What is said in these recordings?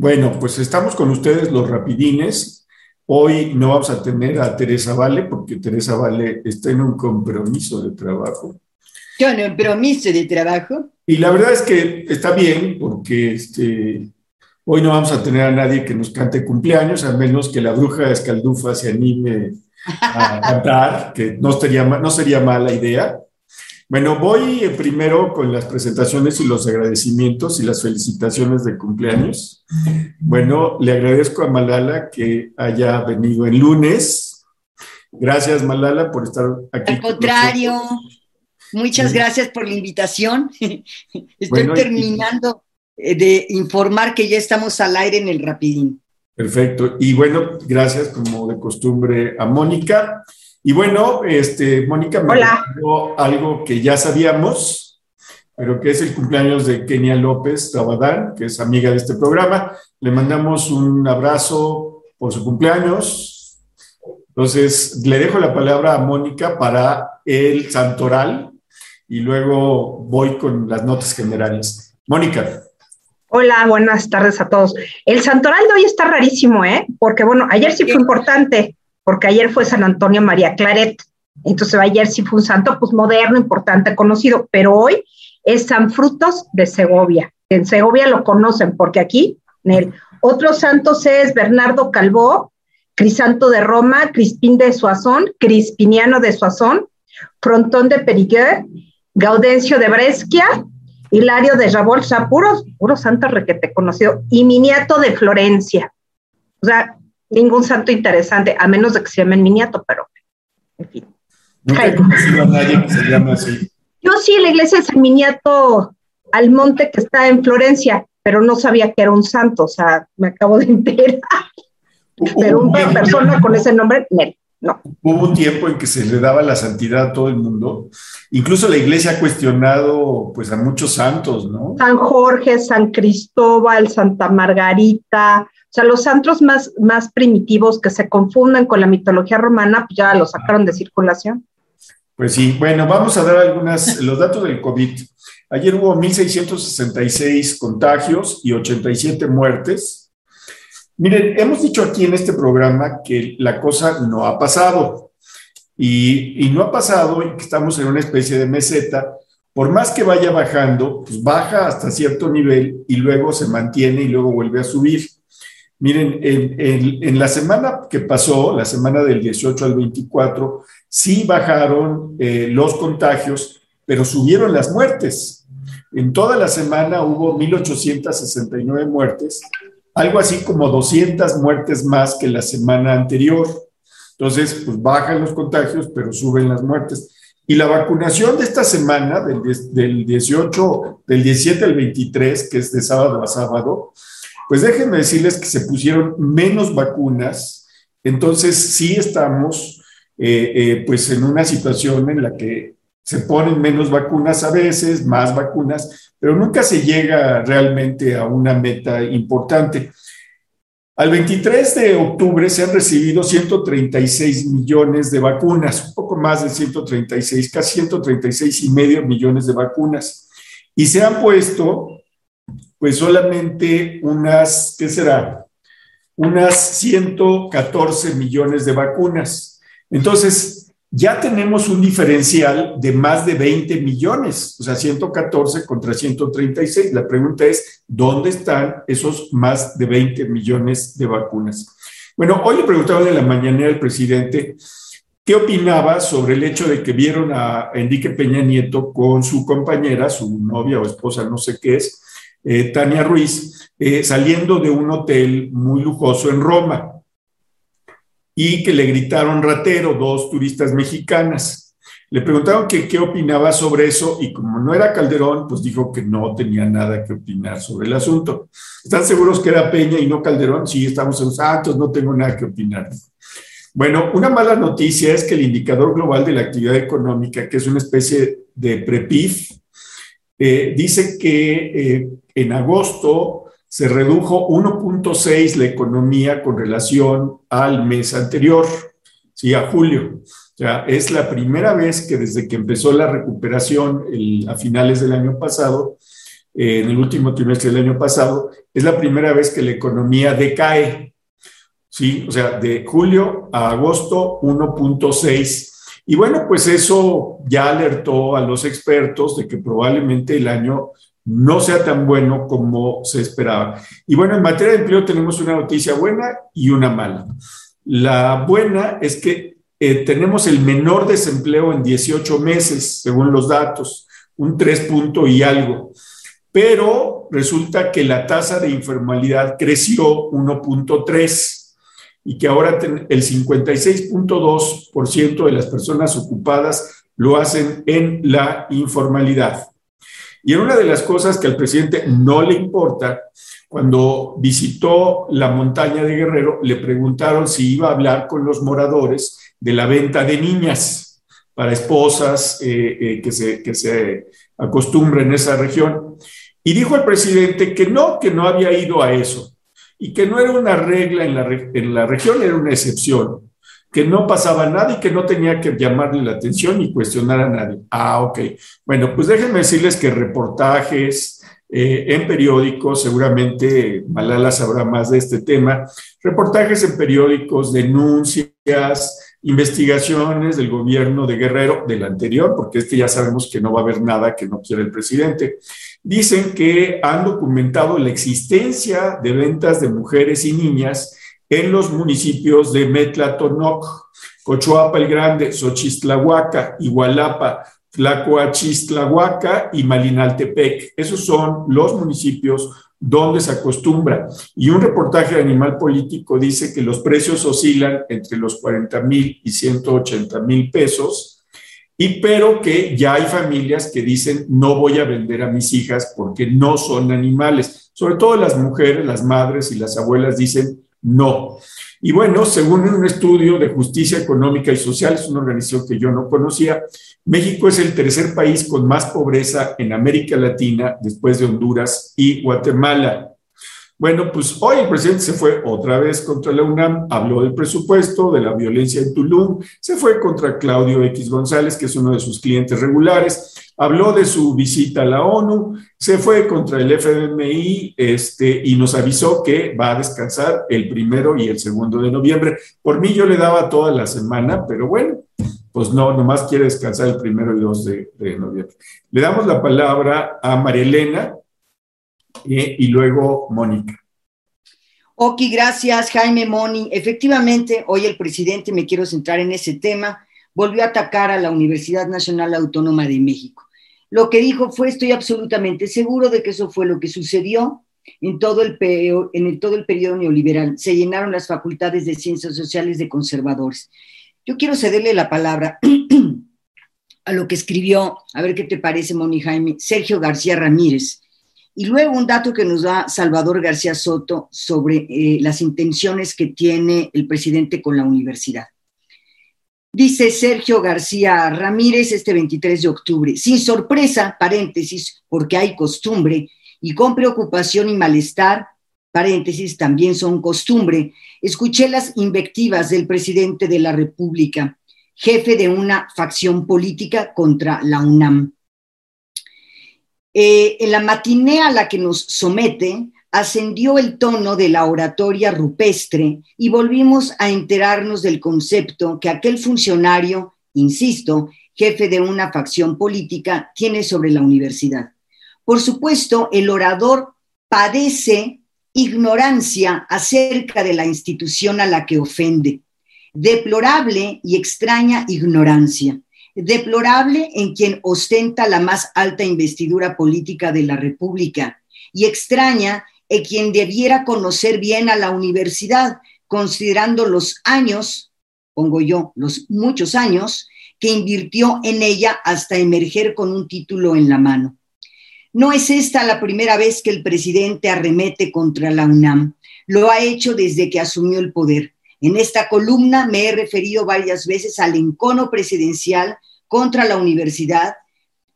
Bueno, pues estamos con ustedes los rapidines. Hoy no vamos a tener a Teresa Vale porque Teresa Vale está en un compromiso de trabajo. Yo en un compromiso de trabajo. Y la verdad es que está bien porque este, hoy no vamos a tener a nadie que nos cante cumpleaños, a menos que la bruja escaldufa se anime a cantar, que no sería, no sería mala idea. Bueno, voy eh, primero con las presentaciones y los agradecimientos y las felicitaciones de cumpleaños. Bueno, le agradezco a Malala que haya venido el lunes. Gracias, Malala, por estar aquí. Al contrario, muchas gracias por la invitación. Estoy terminando eh, de informar que ya estamos al aire en el Rapidín. Perfecto. Y bueno, gracias como de costumbre a Mónica. Y bueno, este, Mónica me dijo algo que ya sabíamos, pero que es el cumpleaños de Kenia López Rabadán, que es amiga de este programa. Le mandamos un abrazo por su cumpleaños. Entonces, le dejo la palabra a Mónica para el santoral y luego voy con las notas generales. Mónica. Hola, buenas tardes a todos. El santoral de hoy está rarísimo, ¿eh? Porque bueno, ayer sí fue importante porque ayer fue San Antonio María Claret, entonces ayer sí fue un santo pues moderno, importante, conocido, pero hoy es San Frutos de Segovia. En Segovia lo conocen porque aquí, en el otro santos es Bernardo Calvó, Crisanto de Roma, Crispín de Soazón, Crispiniano de Soazón, Frontón de Perigueux, Gaudencio de Brescia, Hilario de Rabol, o sea, puros, puros santos requete conocido, y Miniato de Florencia. O sea, ningún santo interesante, a menos de que se llame Miniato, pero en fin. Nunca he conocido a nadie que se llame así. Yo sí, la iglesia de San Miniato monte que está en Florencia, pero no sabía que era un santo, o sea, me acabo de enterar. pero una persona con ese nombre, no. Hubo un tiempo en que se le daba la santidad a todo el mundo. Incluso la iglesia ha cuestionado pues a muchos santos, ¿no? San Jorge, San Cristóbal, Santa Margarita, o sea, los santos más, más primitivos que se confunden con la mitología romana, pues ya los sacaron de circulación. Pues sí, bueno, vamos a dar algunas, los datos del COVID. Ayer hubo 1.666 contagios y 87 muertes. Miren, hemos dicho aquí en este programa que la cosa no ha pasado. Y, y no ha pasado y que estamos en una especie de meseta. Por más que vaya bajando, pues baja hasta cierto nivel y luego se mantiene y luego vuelve a subir. Miren, en, la semana que pasó, la semana del 18 al 24, sí bajaron eh, los contagios, pero subieron las muertes. En toda la semana hubo 1.869 muertes, algo así como 200 muertes más que la semana anterior. Entonces, pues bajan los contagios, pero suben las muertes. Y la vacunación de esta semana, del, del 18, del 17 al 23, que es de sábado a sábado, pues déjenme decirles que se pusieron menos vacunas, entonces sí estamos eh, eh, pues en una situación en la que se ponen menos vacunas a veces, más vacunas, pero nunca se llega realmente a una meta importante. Al 23 de octubre se han recibido 136 millones de vacunas, un poco más de 136, casi 136 y medio millones de vacunas. Y se han puesto pues solamente unas, ¿qué será? Unas 114 millones de vacunas. Entonces, ya tenemos un diferencial de más de 20 millones, o sea, 114 contra 136. La pregunta es, ¿dónde están esos más de 20 millones de vacunas? Bueno, hoy le preguntaron en la mañana al presidente qué opinaba sobre el hecho de que vieron a Enrique Peña Nieto con su compañera, su novia o esposa, no sé qué es, eh, Tania Ruiz, eh, saliendo de un hotel muy lujoso en Roma y que le gritaron ratero dos turistas mexicanas. Le preguntaron que qué opinaba sobre eso y como no era Calderón, pues dijo que no tenía nada que opinar sobre el asunto. ¿Están seguros que era Peña y no Calderón? Sí, estamos en Santos, no tengo nada que opinar. Bueno, una mala noticia es que el indicador global de la actividad económica, que es una especie de PREPIF, eh, dice que en agosto se redujo 1.6 la economía con relación al mes anterior, sí, a julio. O sea, es la primera vez que desde que empezó la recuperación a finales del año pasado, eh, en el último trimestre del año pasado, es la primera vez que la economía decae. ¿sí? O sea, de julio a agosto 1.6. Y bueno, pues eso ya alertó a los expertos de que probablemente el año no sea tan bueno como se esperaba. Y bueno, en materia de empleo tenemos una noticia buena y una mala. La buena es que eh, tenemos el menor desempleo en 18 meses, según los datos, un 3 punto y algo. Pero resulta que la tasa de informalidad creció 1.3 y que ahora el 56.2% de las personas ocupadas lo hacen en la informalidad. Y en una de las cosas que al presidente no le importa, cuando visitó la montaña de Guerrero, le preguntaron si iba a hablar con los moradores de la venta de niñas para esposas eh, eh, que, se, que se acostumbren en esa región. Y dijo el presidente que no, que no había ido a eso y que no era una regla en la, en la región, era una excepción que no pasaba nada y que no tenía que llamarle la atención ni cuestionar a nadie. Ah, ok. Bueno, pues déjenme decirles que reportajes eh, en periódicos, seguramente Malala sabrá más de este tema, reportajes en periódicos, denuncias, investigaciones del gobierno de Guerrero, del anterior, porque este ya sabemos que no va a haber nada que no quiera el presidente, dicen que han documentado la existencia de ventas de mujeres y niñas en los municipios de Metlatonoc, Cochoapa el Grande, Xochistlahuaca, Igualapa, Tlacoachistlahuaca y Malinaltepec. Esos son los municipios donde se acostumbra. Y un reportaje de Animal Político dice que los precios oscilan entre los 40 mil y 180 mil pesos, y pero que ya hay familias que dicen no voy a vender a mis hijas porque no son animales. Sobre todo las mujeres, las madres y las abuelas dicen no. Y bueno, según un estudio de justicia económica y social, es una organización que yo no conocía, México es el tercer país con más pobreza en América Latina después de Honduras y Guatemala. Bueno, pues hoy el presidente se fue otra vez contra la UNAM, habló del presupuesto, de la violencia en Tulum, se fue contra Claudio X González, que es uno de sus clientes regulares, habló de su visita a la ONU, se fue contra el FMI este, y nos avisó que va a descansar el primero y el segundo de noviembre. Por mí yo le daba toda la semana, pero bueno, pues no, nomás quiere descansar el primero y dos de, noviembre. Le damos la palabra a María Elena y luego Mónica. Ok, gracias Jaime Moni. Efectivamente, hoy el presidente, me quiero centrar en ese tema, volvió a atacar a la Universidad Nacional Autónoma de México. Lo que dijo fue, estoy absolutamente seguro de que eso fue lo que sucedió en todo el, periodo neoliberal. Se llenaron las facultades de ciencias sociales de conservadores. Yo quiero cederle la palabra a lo que escribió, a ver qué te parece, Moni Jaime, Sergio García Ramírez y luego un dato que nos da Salvador García Soto sobre eh, las intenciones que tiene el presidente con la universidad. Dice Sergio García Ramírez este 23 de octubre, sin sorpresa, paréntesis, porque hay costumbre, y con preocupación y malestar, paréntesis, también son costumbre, escuché las invectivas del presidente de la República, jefe de una facción política contra la UNAM. Eh, en la matiné a la que nos somete, ascendió el tono de la oratoria rupestre y volvimos a enterarnos del concepto que aquel funcionario, insisto, jefe de una facción política, tiene sobre la universidad. Por supuesto, el orador padece ignorancia acerca de la institución a la que ofende, deplorable y extraña ignorancia deplorable en quien ostenta la más alta investidura política de la República y extraña en quien debiera conocer bien a la universidad, considerando los años, pongo yo, los muchos años, que invirtió en ella hasta emerger con un título en la mano. No es esta la primera vez que el presidente arremete contra la UNAM. Lo ha hecho desde que asumió el poder. En esta columna me he referido varias veces al encono presidencial contra la universidad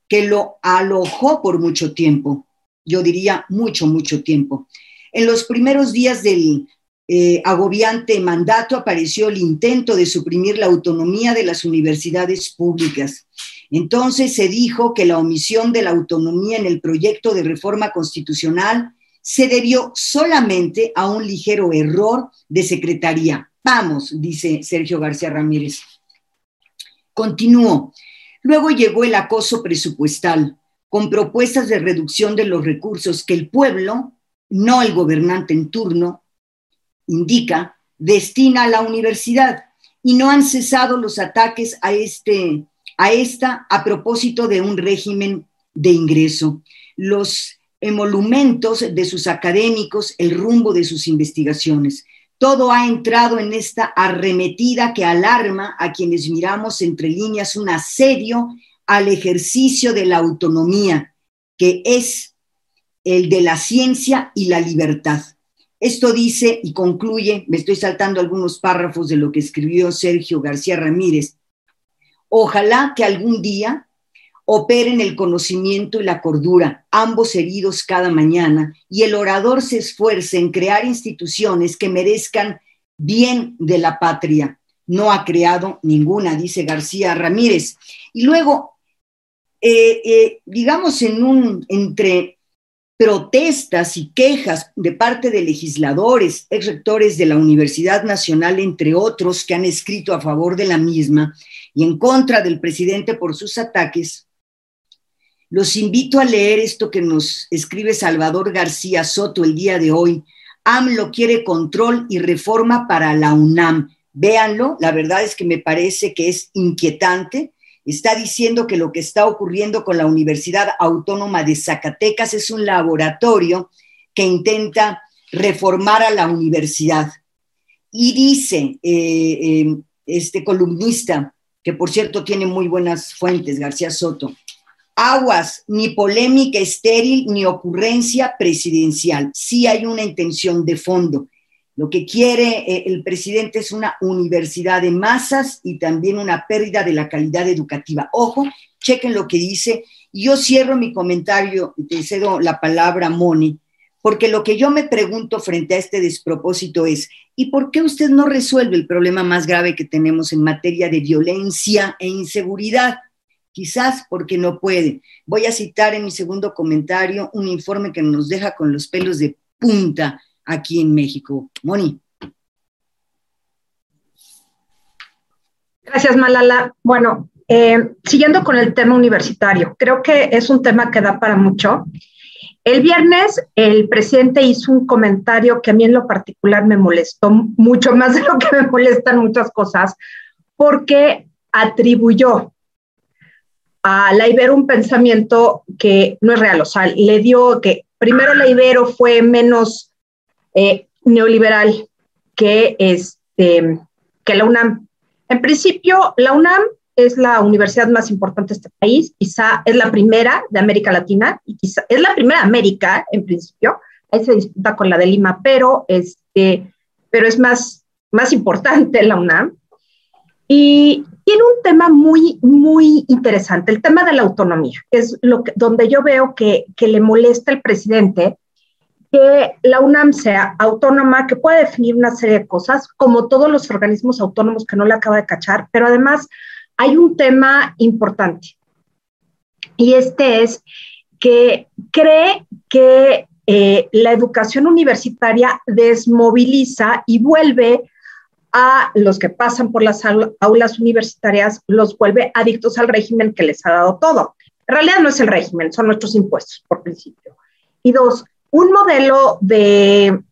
que lo alojó por mucho tiempo, yo diría mucho, mucho tiempo. En los primeros días del eh, agobiante mandato apareció el intento de suprimir la autonomía de las universidades públicas. Entonces se dijo que la omisión de la autonomía en el proyecto de reforma constitucional se debió solamente a un ligero error de secretaría. Vamos, dice Sergio García Ramírez. Continúo. Luego llegó el acoso presupuestal, con propuestas de reducción de los recursos que el pueblo, no el gobernante en turno, indica, destina a la universidad. Y no han cesado los ataques a, este, a esta a propósito de un régimen de ingreso. Los emolumentos de sus académicos, el rumbo de sus investigaciones. Todo ha entrado en esta arremetida que alarma a quienes miramos entre líneas un asedio al ejercicio de la autonomía, que es el de la ciencia y la libertad. Esto dice y concluye, me estoy saltando algunos párrafos de lo que escribió Sergio García Ramírez. Ojalá que algún día operen el conocimiento y la cordura, ambos heridos cada mañana, y el orador se esfuerce en crear instituciones que merezcan bien de la patria. No ha creado ninguna, dice García Ramírez. Y luego, eh, eh, digamos, en un, entre protestas y quejas de parte de legisladores, ex rectores de la Universidad Nacional, entre otros, que han escrito a favor de la misma y en contra del presidente por sus ataques, los invito a leer esto que nos escribe Salvador García Soto el día de hoy. AMLO quiere control y reforma para la UNAM. Véanlo, la verdad es que me parece que es inquietante. Está diciendo que lo que está ocurriendo con la Universidad Autónoma de Zacatecas es un laboratorio que intenta reformar a la universidad. Y dice eh, eh, este columnista, que por cierto tiene muy buenas fuentes, García Soto, Aguas, ni polémica estéril ni ocurrencia presidencial. Sí hay una intención de fondo. Lo que quiere eh, el presidente es una universidad de masas y también una pérdida de la calidad educativa. Ojo, chequen lo que dice. Yo cierro mi comentario y te cedo la palabra, Moni, porque lo que yo me pregunto frente a este despropósito es, ¿y por qué usted no resuelve el problema más grave que tenemos en materia de violencia e inseguridad? quizás porque no puede. Voy a citar en mi segundo comentario un informe que nos deja con los pelos de punta aquí en México. Moni. Gracias, Malala. Bueno, eh, siguiendo con el tema universitario, creo que es un tema que da para mucho. El viernes el presidente hizo un comentario que a mí en lo particular me molestó mucho más de lo que me molestan muchas cosas, porque atribuyó a la Ibero un pensamiento que no es real, o sea, le dio que primero la Ibero fue menos eh, neoliberal que, este, que la UNAM. En principio, la UNAM es la universidad más importante de este país, quizá es la primera de América Latina, y quizá es la primera de América, en principio, ahí se disputa con la de Lima, pero, este, pero es más, más importante la UNAM. Y tiene un tema muy, muy interesante, el tema de la autonomía, que es lo que, donde yo veo que, que le molesta al presidente que la UNAM sea autónoma, que pueda definir una serie de cosas, como todos los organismos autónomos que no le acaba de cachar, pero además hay un tema importante, y este es que cree que eh, la educación universitaria desmoviliza y vuelve a los que pasan por las aulas universitarias, los vuelve adictos al régimen que les ha dado todo. En realidad no es el régimen, son nuestros impuestos, por principio. Y dos, un modelo de,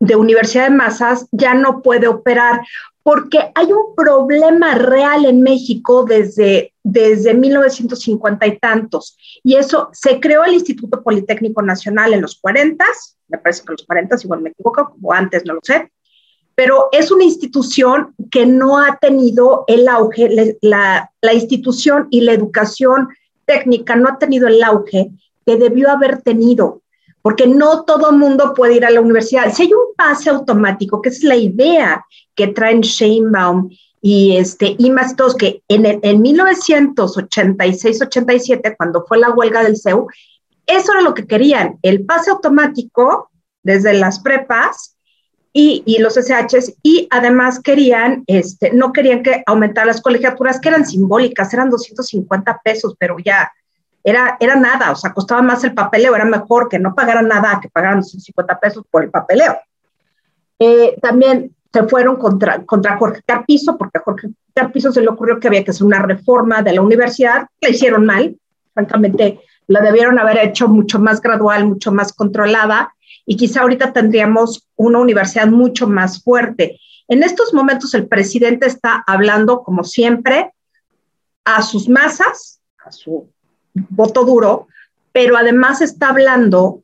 universidad de masas ya no puede operar porque hay un problema real en México desde, desde 1950 y tantos. Y eso se creó el Instituto Politécnico Nacional en los 40, me parece que en los 40, igual me equivoco, o antes, no lo sé pero es una institución que no ha tenido el auge, la, institución y la educación técnica no ha tenido el auge que debió haber tenido, porque no todo mundo puede ir a la universidad. Si hay un pase automático, que es la idea que traen Sheinbaum y, este, y más todos, que en, en 1986-87, cuando fue la huelga del CEU, eso era lo que querían, el pase automático desde las prepas y, los SHs, y además querían, este, no querían que aumentar las colegiaturas, que eran simbólicas, eran 250 pesos, pero ya era, era nada, o sea, costaba más el papeleo, era mejor que no pagaran nada que pagaran 250 pesos por el papeleo. Eh, también se fueron contra, contra Jorge Carpizo, porque a Jorge Carpizo se le ocurrió que había que hacer una reforma de la universidad, la hicieron mal, francamente, la debieron haber hecho mucho más gradual, mucho más controlada, y quizá ahorita tendríamos una universidad mucho más fuerte. En estos momentos el presidente está hablando, como siempre, a sus masas, a su voto duro, pero además está hablando,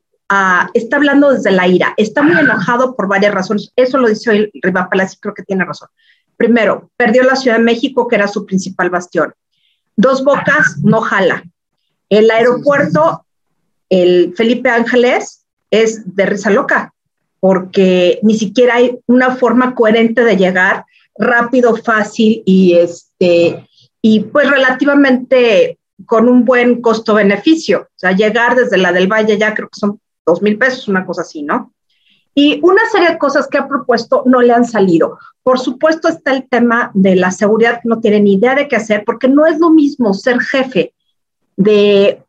está hablando desde la ira. Está muy enojado por varias razones. Eso lo dice hoy Riva Palacio, creo que tiene razón. Primero, perdió la Ciudad de México, que era su principal bastión. Dos Bocas no jala. El aeropuerto, el Felipe Ángeles, es de risa loca, porque ni siquiera hay una forma coherente de llegar rápido, fácil y, este, y pues relativamente con un buen costo-beneficio. O sea, llegar desde la del Valle ya creo que son dos mil pesos, una cosa así, ¿no? Y una serie de cosas que ha propuesto no le han salido. Por supuesto está el tema de la seguridad, no tiene ni idea de qué hacer, porque no es lo mismo ser jefe de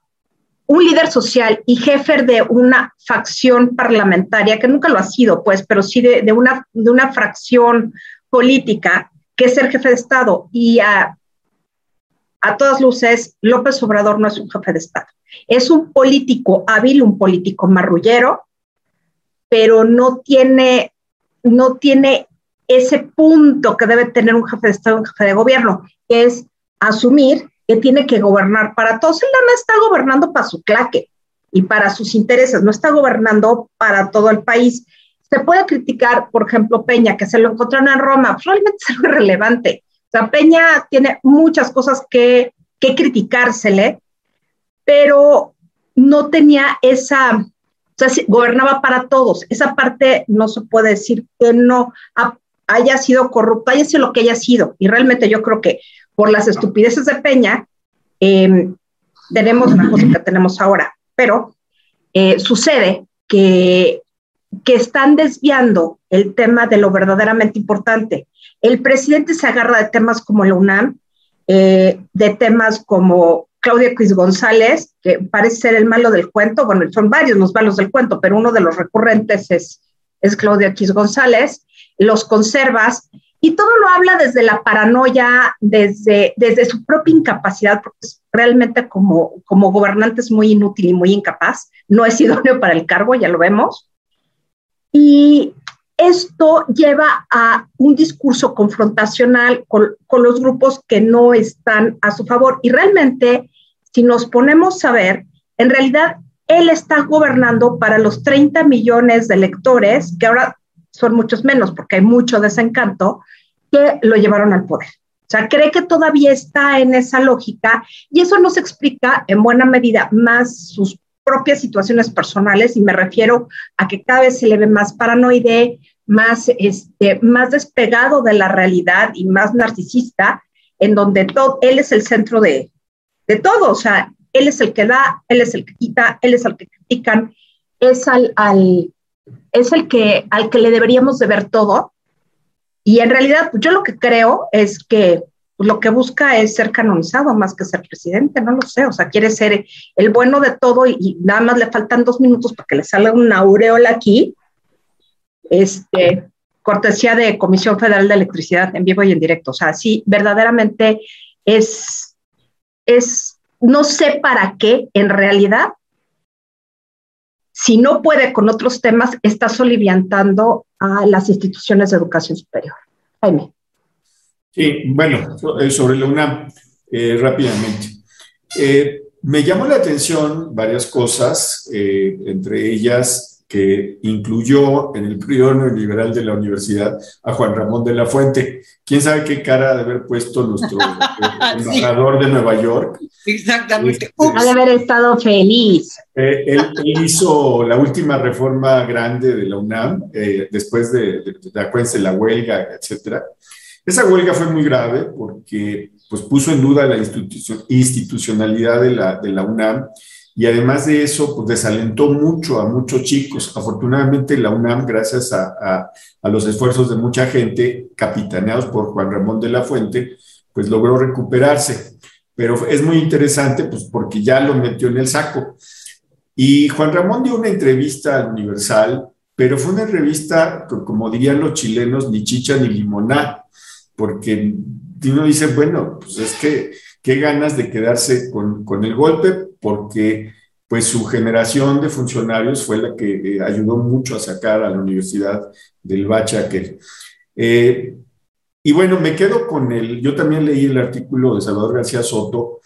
un líder social y jefe de una facción parlamentaria, que nunca lo ha sido, pues, pero sí de, una, de una fracción política, que es ser jefe de Estado. Y a, a todas luces, López Obrador no es un jefe de Estado. Es un político hábil, un político marrullero, pero no tiene, no tiene ese punto que debe tener un jefe de Estado, un jefe de gobierno, que es asumir que tiene que gobernar para todos. Él no está gobernando para su claque y para sus intereses, no está gobernando para todo el país. Se puede criticar, por ejemplo, Peña, que se lo encontraron en Roma, probablemente es algo irrelevante. Sea, Peña tiene muchas cosas que, que criticársele, pero no tenía esa, o sea, gobernaba para todos. Esa parte no se puede decir que no haya sido corrupta, haya sido lo que haya sido. Y realmente yo creo que por las estupideces de Peña, em, tenemos una cosa que tenemos ahora, pero eh, sucede que, que están desviando el tema de lo verdaderamente importante. El presidente se agarra de temas como la UNAM, eh, de temas como Claudia Cruz González, que parece ser el malo del cuento, bueno, son varios los malos del cuento, pero uno de los recurrentes es, es Claudia Quis González, los conservas, y todo lo habla desde la paranoia, desde, desde su propia incapacidad, porque realmente como, como gobernante es muy inútil y muy incapaz, no es idóneo para el cargo, ya lo vemos. Y esto lleva a un discurso confrontacional con, los grupos que no están a su favor. Y realmente, si nos ponemos a ver, en realidad él está gobernando para los 30 millones de electores, que ahora son muchos menos porque hay mucho desencanto, que lo llevaron al poder. O sea, cree que todavía está en esa lógica y eso nos explica en buena medida más sus propias situaciones personales y me refiero a que cada vez se le ve más paranoide, más, este, más despegado de la realidad y más narcisista, en donde todo, él es el centro de, de todo, o sea, él es el que da, él es el que quita, él es el que critican, es al, al es el que, al que le deberíamos de ver todo. Y en realidad, yo lo que creo es que lo que busca es ser canonizado más que ser presidente, no lo sé, o sea, quiere ser el bueno de todo y, nada más le faltan dos minutos para que le salga una aureola aquí, este, cortesía de Comisión Federal de Electricidad en vivo y en directo, o sea, sí, verdaderamente es, es, no sé para qué en realidad si no puede con otros temas, está soliviantando a las instituciones de educación superior. Jaime. Sí, bueno, eh, sobre la UNAM, eh, rápidamente. Eh, me llamó la atención varias cosas, entre ellas que incluyó en el periodo neoliberal de la universidad a Juan Ramón de la Fuente. ¿Quién sabe qué cara de haber puesto nuestro embajador de Nueva York? Exactamente. Este, ha de haber estado feliz. Eh, él, hizo la última reforma grande de la UNAM, eh, después de, de, de, la huelga, etcétera. Esa huelga fue muy grave porque pues, puso en duda la institucionalidad de la, de la UNAM y además de eso, pues desalentó mucho a muchos chicos. Afortunadamente la UNAM, gracias a, a, los esfuerzos de mucha gente, capitaneados por Juan Ramón de la Fuente, pues logró recuperarse. Pero es muy interesante, pues porque ya lo metió en el saco. Y Juan Ramón dio una entrevista al Universal, pero fue una entrevista, como dirían los chilenos, ni chicha ni limoná, porque uno dice, bueno, pues es que qué ganas de quedarse con, con el golpe, porque pues su generación de funcionarios fue la que eh, ayudó mucho a sacar a la Universidad del Bachaque. Eh, y bueno, me quedo con el, yo también leí el artículo de Salvador García Soto,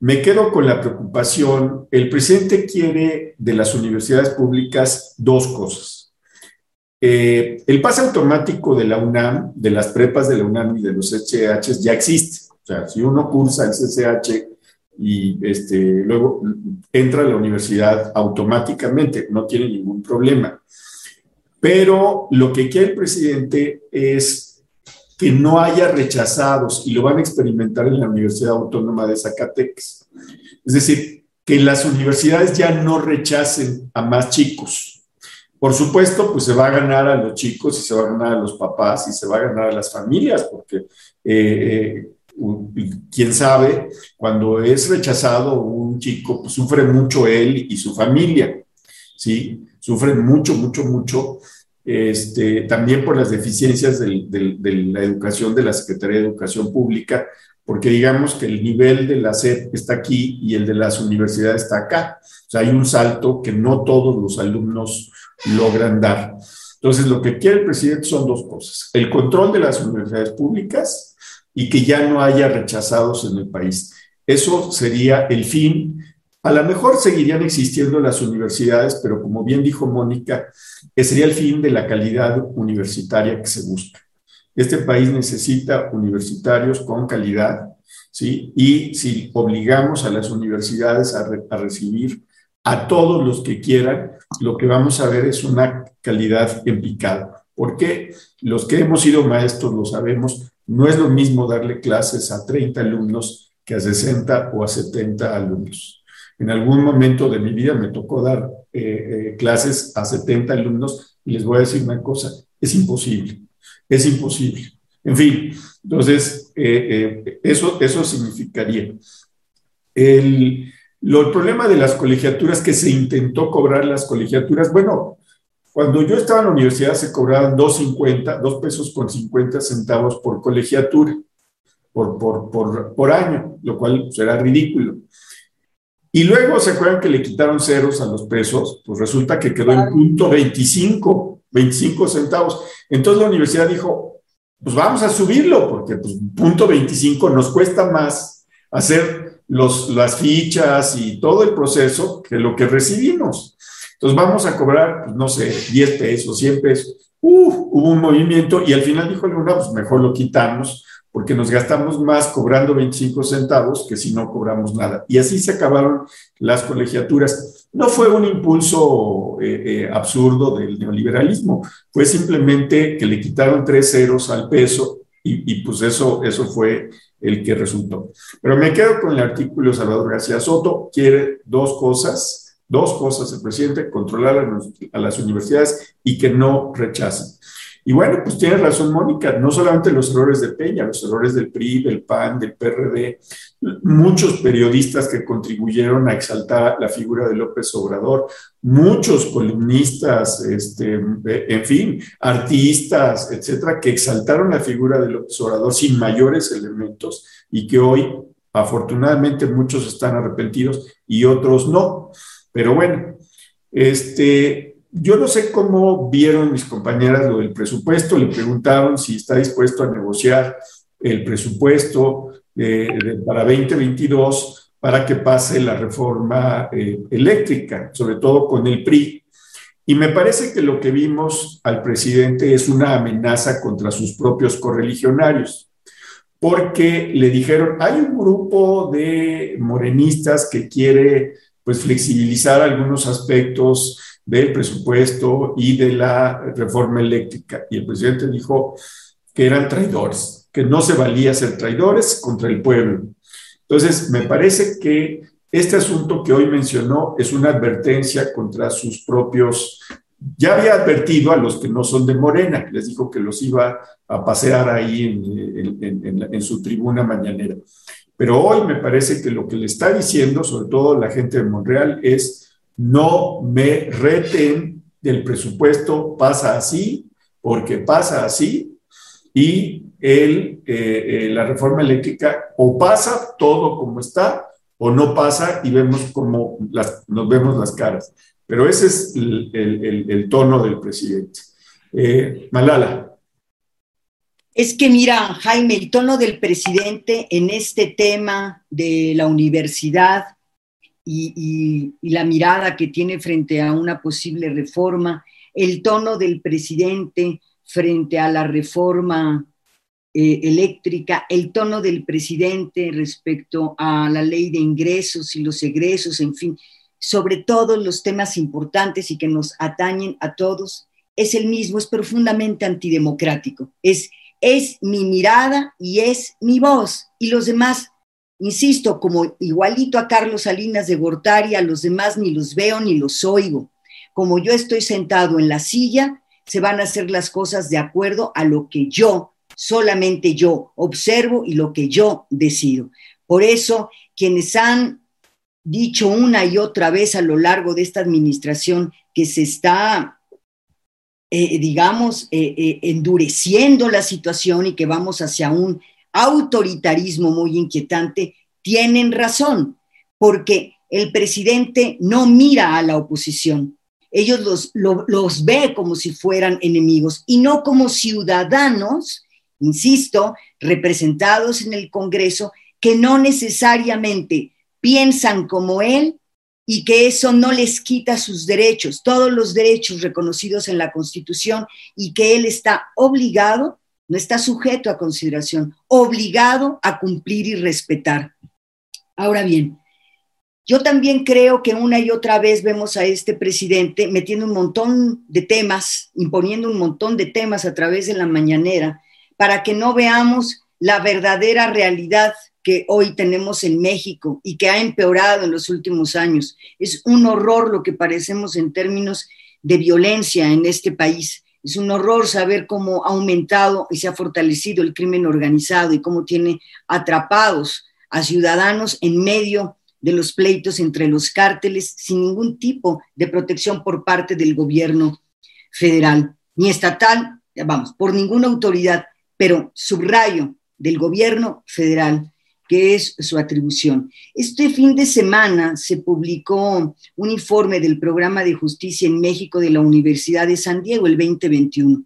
me quedo con la preocupación, el presidente quiere de las universidades públicas dos cosas. Eh, el pase automático de la UNAM, de las prepas de la UNAM y de los SH ya existe. O sea, si uno cursa el CCH y este, luego entra a la universidad automáticamente, no tiene ningún problema. Pero lo que quiere el presidente es que no haya rechazados y lo van a experimentar en la Universidad Autónoma de Zacatecas. Es decir, que las universidades ya no rechacen a más chicos. Por supuesto, pues se va a ganar a los chicos y se va a ganar a los papás y se va a ganar a las familias, porque eh, eh quién sabe, cuando es rechazado un chico, pues sufre mucho él y su familia, ¿sí? Sufren mucho, mucho, mucho, este, también por las deficiencias de la educación de la Secretaría de Educación Pública, porque digamos que el nivel de la SEP está aquí y el de las universidades está acá. O sea, hay un salto que no todos los alumnos logran dar. Entonces, lo que quiere el presidente son dos cosas. El control de las universidades públicas y que ya no haya rechazados en el país. Eso sería el fin. A lo mejor seguirían existiendo las universidades, pero como bien dijo Mónica, sería el fin de la calidad universitaria que se busca. Este país necesita universitarios con calidad, ¿sí? Y si obligamos a las universidades a, a recibir a todos los que quieran, lo que vamos a ver es una calidad en picado. Porque los que hemos sido maestros lo sabemos, no es lo mismo darle clases a 30 alumnos que a 60 o a 70 alumnos. En algún momento de mi vida me tocó dar eh, eh, clases a 70 alumnos y les voy a decir una cosa, es imposible, es imposible. En fin, entonces, eh, eso, eso significaría. El, el problema de las colegiaturas, que se intentó cobrar las colegiaturas, bueno, cuando yo estaba en la universidad se cobraban 2.50, 2 pesos con 50 centavos por colegiatura, por, por, por, por año, lo cual será ridículo. Y luego se acuerdan que le quitaron ceros a los pesos, pues resulta que quedó en punto 25, 25 centavos. Entonces la universidad dijo, pues vamos a subirlo, porque pues, punto 25 nos cuesta más hacer los, las fichas y todo el proceso que lo que recibimos. Entonces vamos a cobrar, pues, no sé, 10 pesos, 100 pesos. Uf, hubo un movimiento y al final dijo Luna, pues mejor lo quitamos porque nos gastamos más cobrando 25 centavos que si no cobramos nada. Y así se acabaron las colegiaturas. No fue un impulso eh, eh, absurdo del neoliberalismo, fue simplemente que le quitaron tres ceros al peso y, y, pues eso, eso fue el que resultó. Pero me quedo con el artículo de Salvador García Soto, quiere dos cosas Dos cosas, el presidente, controlar a, las universidades y que no rechacen. Y bueno, pues tiene razón Mónica, no solamente los errores de Peña, los errores del PRI, del PAN, del PRD, muchos periodistas que contribuyeron a exaltar la figura de López Obrador, muchos columnistas, este, en fin, artistas, etcétera, que exaltaron la figura de López Obrador sin mayores elementos y que hoy, afortunadamente, muchos están arrepentidos y otros no. Pero bueno, este, yo no sé cómo vieron mis compañeras lo del presupuesto, le preguntaron si está dispuesto a negociar el presupuesto para 2022 para que pase la reforma eh, eléctrica, sobre todo con el PRI. Y me parece que lo que vimos al presidente es una amenaza contra sus propios correligionarios, porque le dijeron, hay un grupo de morenistas que quiere pues flexibilizar algunos aspectos del presupuesto y de la reforma eléctrica. Y el presidente dijo que eran traidores, que no se valía ser traidores contra el pueblo. Entonces, me parece que este asunto que hoy mencionó es una advertencia contra sus propios ya había advertido a los que no son de Morena, les dijo que los iba a pasear ahí en, su tribuna mañanera. Pero hoy me parece que lo que le está diciendo, sobre todo la gente de Monreal, es no me reten del presupuesto, pasa así, porque pasa así, y el, eh, eh, la reforma eléctrica o pasa todo como está, o no pasa y vemos como las, nos vemos las caras. Pero ese es el, tono del presidente. Eh, Malala. Es que mira, Jaime, el tono del presidente en este tema de la universidad y, la mirada que tiene frente a una posible reforma, el tono del presidente frente a la reforma eh, eléctrica, el tono del presidente respecto a la ley de ingresos y los egresos, en fin, sobre todos los temas importantes y que nos atañen a todos, es el mismo, es profundamente antidemocrático. Es, es mi mirada y es mi voz. Y los demás, insisto, como igualito a Carlos Salinas de Gortari, a los demás ni los veo ni los oigo. Como yo estoy sentado en la silla, se van a hacer las cosas de acuerdo a lo que yo, solamente yo, observo y lo que yo decido. Por eso, quienes han dicho una y otra vez a lo largo de esta administración que se está, eh, digamos, eh, eh, endureciendo la situación y que vamos hacia un autoritarismo muy inquietante, tienen razón, porque el presidente no mira a la oposición. Ellos los, los ve como si fueran enemigos y no como ciudadanos, insisto, representados en el Congreso, que no necesariamente piensan como él y que eso no les quita sus derechos, todos los derechos reconocidos en la Constitución y que él está obligado, no está sujeto a consideración, obligado a cumplir y respetar. Ahora bien, yo también creo que una y otra vez vemos a este presidente metiendo un montón de temas, imponiendo un montón de temas a través de la mañanera, para que no veamos la verdadera realidad que hoy tenemos en México y que ha empeorado en los últimos años. Es un horror lo que parecemos en términos de violencia en este país. Es un horror saber cómo ha aumentado y se ha fortalecido el crimen organizado y cómo tiene atrapados a ciudadanos en medio de los pleitos entre los cárteles sin ningún tipo de protección por parte del gobierno federal, ni estatal, vamos, por ninguna autoridad, pero subrayo del gobierno federal que es su atribución. Este fin de semana se publicó un informe del programa de justicia en México de la Universidad de San Diego, el 2021.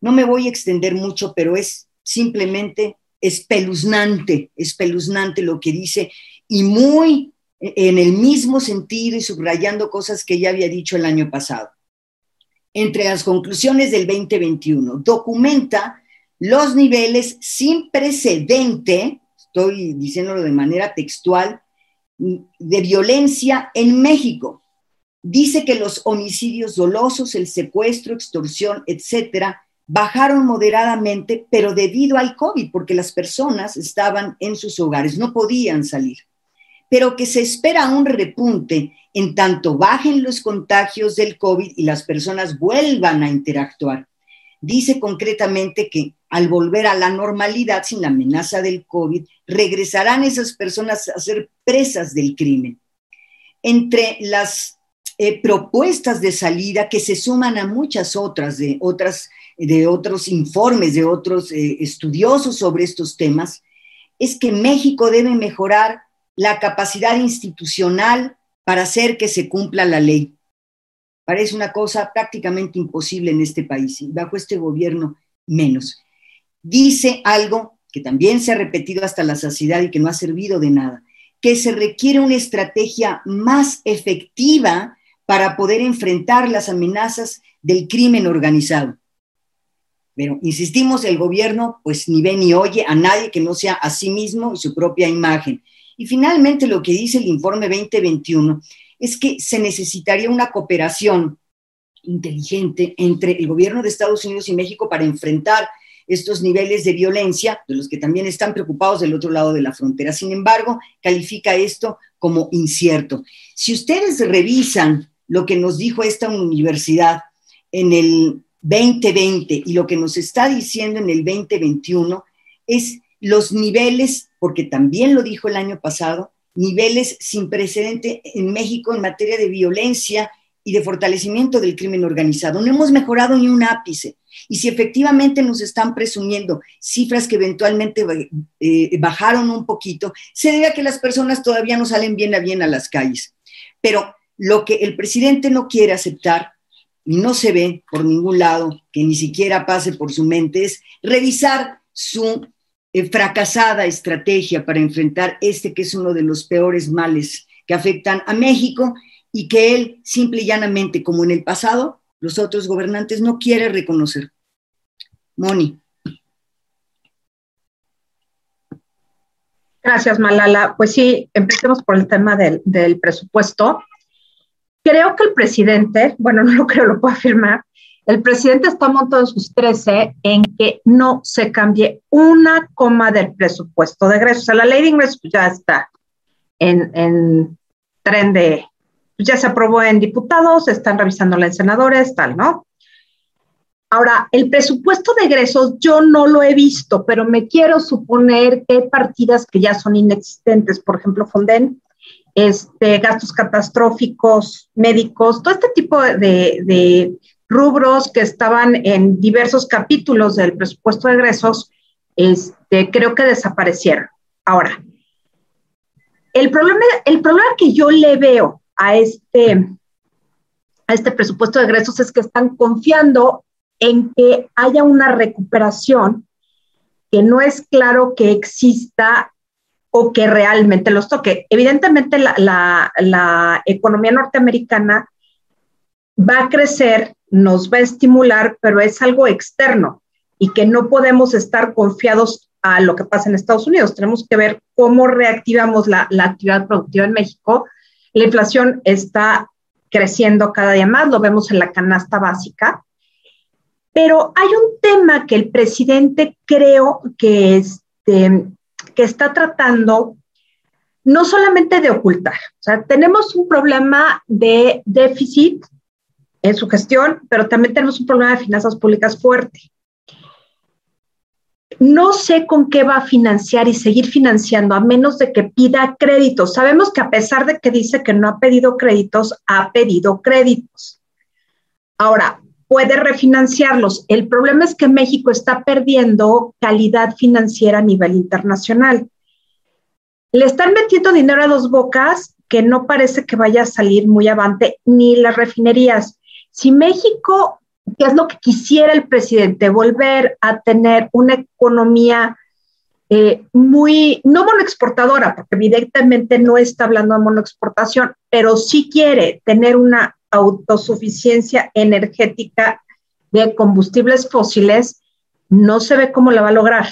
No me voy a extender mucho, pero es simplemente espeluznante, espeluznante lo que dice y muy en el mismo sentido y subrayando cosas que ya había dicho el año pasado. Entre las conclusiones del 2021, documenta los niveles sin precedente estoy diciéndolo de manera textual, de violencia en México. Dice que los homicidios dolosos, el secuestro, extorsión, etcétera, bajaron moderadamente, pero debido al COVID, porque las personas estaban en sus hogares, no podían salir. Pero que se espera un repunte en tanto bajen los contagios del COVID y las personas vuelvan a interactuar. Dice concretamente que al volver a la normalidad sin la amenaza del COVID, regresarán esas personas a ser presas del crimen. Entre las eh, propuestas de salida que se suman a muchas otras de, otras, de otros informes, de otros eh, estudiosos sobre estos temas, es que México debe mejorar la capacidad institucional para hacer que se cumpla la ley. Parece una cosa prácticamente imposible en este país y bajo este gobierno menos dice algo que también se ha repetido hasta la saciedad y que no ha servido de nada, que se requiere una estrategia más efectiva para poder enfrentar las amenazas del crimen organizado. Pero insistimos, el gobierno pues ni ve ni oye a nadie que no sea a sí mismo y su propia imagen. Y finalmente lo que dice el informe 2021 es que se necesitaría una cooperación inteligente entre el gobierno de Estados Unidos y México para enfrentar estos niveles de violencia, de los que también están preocupados del otro lado de la frontera. Sin embargo, califica esto como incierto. Si ustedes revisan lo que nos dijo esta universidad en el 2020 y lo que nos está diciendo en el 2021, es los niveles, porque también lo dijo el año pasado, niveles sin precedente en México en materia de violencia y de fortalecimiento del crimen organizado. No hemos mejorado ni un ápice. Y si efectivamente nos están presumiendo cifras que eventualmente eh, bajaron un poquito, se debe a que las personas todavía no salen bien a bien a las calles. Pero lo que el presidente no quiere aceptar y no se ve por ningún lado, que ni siquiera pase por su mente, es revisar su eh, fracasada estrategia para enfrentar este que es uno de los peores males que afectan a México y que él simple y llanamente, como en el pasado, los otros gobernantes no quieren reconocer. Moni. Gracias, Malala. Pues sí, empecemos por el tema del, del presupuesto. Creo que el presidente, bueno, no lo creo, lo puedo afirmar, el presidente está montado en sus 13 en que no se cambie una coma del presupuesto de egresos. O sea, la ley de ingresos ya está en, en tren de, ya se aprobó en diputados, están revisándola en senadores, tal, ¿no? Ahora, el presupuesto de egresos yo no lo he visto, pero me quiero suponer que partidas que ya son inexistentes, por ejemplo, Fonden, este, gastos catastróficos, médicos, todo este tipo de, de rubros que estaban en diversos capítulos del presupuesto de egresos, este, creo que desaparecieron. Ahora, el problema, el problema que yo le veo a este, a este presupuesto de egresos es que están confiando en que haya una recuperación que no es claro que exista o que realmente los toque. Evidentemente la, la economía norteamericana va a crecer nos va a estimular, pero es algo externo y que no podemos estar confiados a lo que pasa en Estados Unidos. Tenemos que ver cómo reactivamos la, actividad productiva en México. La inflación está creciendo cada día más, lo vemos en la canasta básica, pero hay un tema que el presidente creo que, este, que está tratando no solamente de ocultar, o sea, tenemos un problema de déficit en su gestión, pero también tenemos un problema de finanzas públicas fuerte. No sé con qué va a financiar y seguir financiando a menos de que pida créditos. Sabemos que a pesar de que dice que no ha pedido créditos, ha pedido créditos. Ahora, puede refinanciarlos. El problema es que México está perdiendo calidad financiera a nivel internacional. Le están metiendo dinero a dos bocas que no parece que vaya a salir muy avante, ni las refinerías. Si México, que es lo que quisiera el presidente, volver a tener una economía eh, muy, no monoexportadora, porque evidentemente no está hablando de monoexportación, pero sí quiere tener una autosuficiencia energética de combustibles fósiles, no se ve cómo la va a lograr.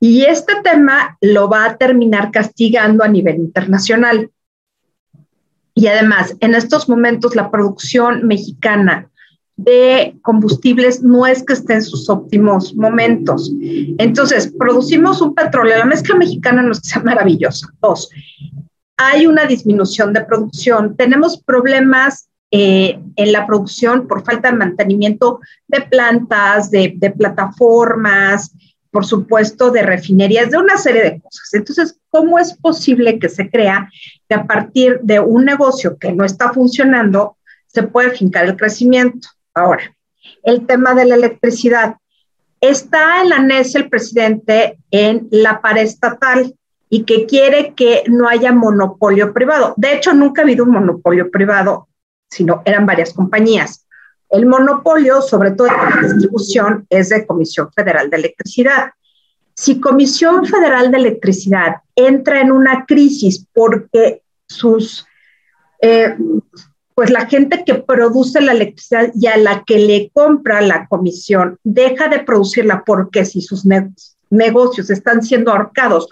Y este tema lo va a terminar castigando a nivel internacional. Y además, en estos momentos la producción mexicana de combustibles no es que esté en sus óptimos momentos. Entonces, producimos un petróleo, la mezcla mexicana no es que sea maravillosa. Dos, hay una disminución de producción, tenemos problemas eh, en la producción por falta de mantenimiento de plantas, de, de plataformas, por supuesto, de refinerías, de una serie de cosas. Entonces, ¿cómo es posible que se crea que a partir de un negocio que no está funcionando, se puede fincar el crecimiento? Ahora, el tema de la electricidad. Está en la NES el presidente en la estatal y que quiere que no haya monopolio privado. De hecho, nunca ha habido un monopolio privado, sino eran varias compañías. El monopolio, sobre todo en la distribución, es de Comisión Federal de Electricidad. Si Comisión Federal de Electricidad entra en una crisis porque sus, eh, pues la gente que produce la electricidad y a la que le compra la comisión deja de producirla porque si sus negocios están siendo ahorcados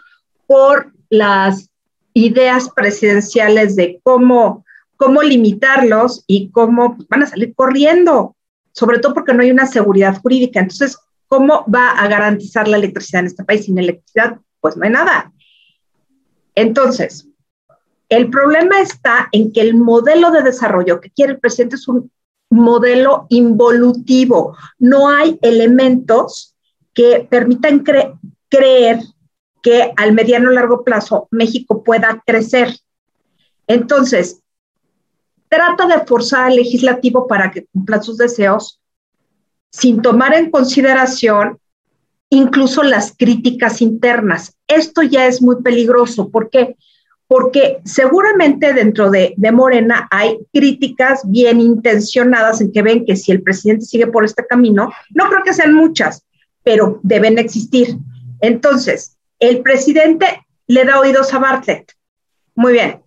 por las ideas presidenciales de cómo cómo limitarlos y cómo van a salir corriendo, sobre todo porque no hay una seguridad jurídica. Entonces, ¿cómo va a garantizar la electricidad en este país? Sin electricidad, pues no hay nada. Entonces, El problema está en que el modelo de desarrollo que quiere el presidente es un modelo involutivo. No hay elementos que permitan creer que al mediano largo plazo México pueda crecer. Entonces, trata de forzar al legislativo para que cumpla sus deseos sin tomar en consideración incluso las críticas internas. Esto ya es muy peligroso. ¿Por qué? Porque seguramente dentro de, de, Morena hay críticas bien intencionadas en que ven que si el presidente sigue por este camino, no creo que sean muchas, pero deben existir. Entonces, el presidente le da oídos a Bartlett. Muy bien.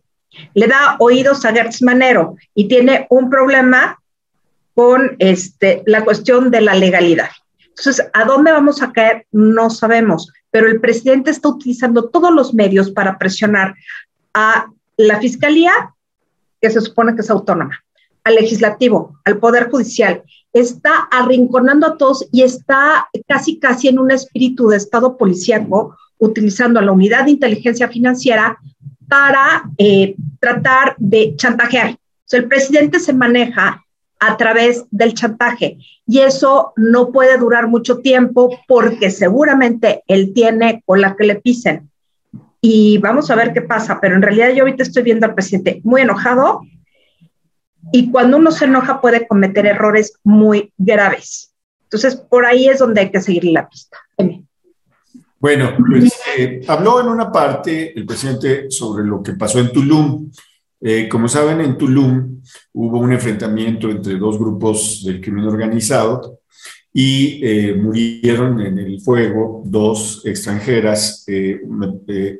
Le da oídos a Gertz Manero y tiene un problema con este, la cuestión de la legalidad. Entonces, ¿a dónde vamos a caer? No sabemos, pero el presidente está utilizando todos los medios para presionar a la fiscalía, que se supone que es autónoma, al legislativo, al poder judicial. Está arrinconando a todos y está casi, casi en un espíritu de estado policíaco, utilizando a la unidad de inteligencia financiera para eh, tratar de chantajear. O sea, el presidente se maneja a través del chantaje. Y eso no puede durar mucho tiempo porque seguramente él tiene con la que le pisen. Y vamos a ver qué pasa, pero en realidad yo ahorita estoy viendo al presidente muy enojado y cuando uno se enoja puede cometer errores muy graves. Entonces, por ahí es donde hay que seguir la pista. Bueno, pues eh, habló en una parte el presidente sobre lo que pasó en Tulum. Eh, como saben, en Tulum hubo un enfrentamiento entre dos grupos del crimen organizado y eh, murieron en el fuego dos extranjeras eh,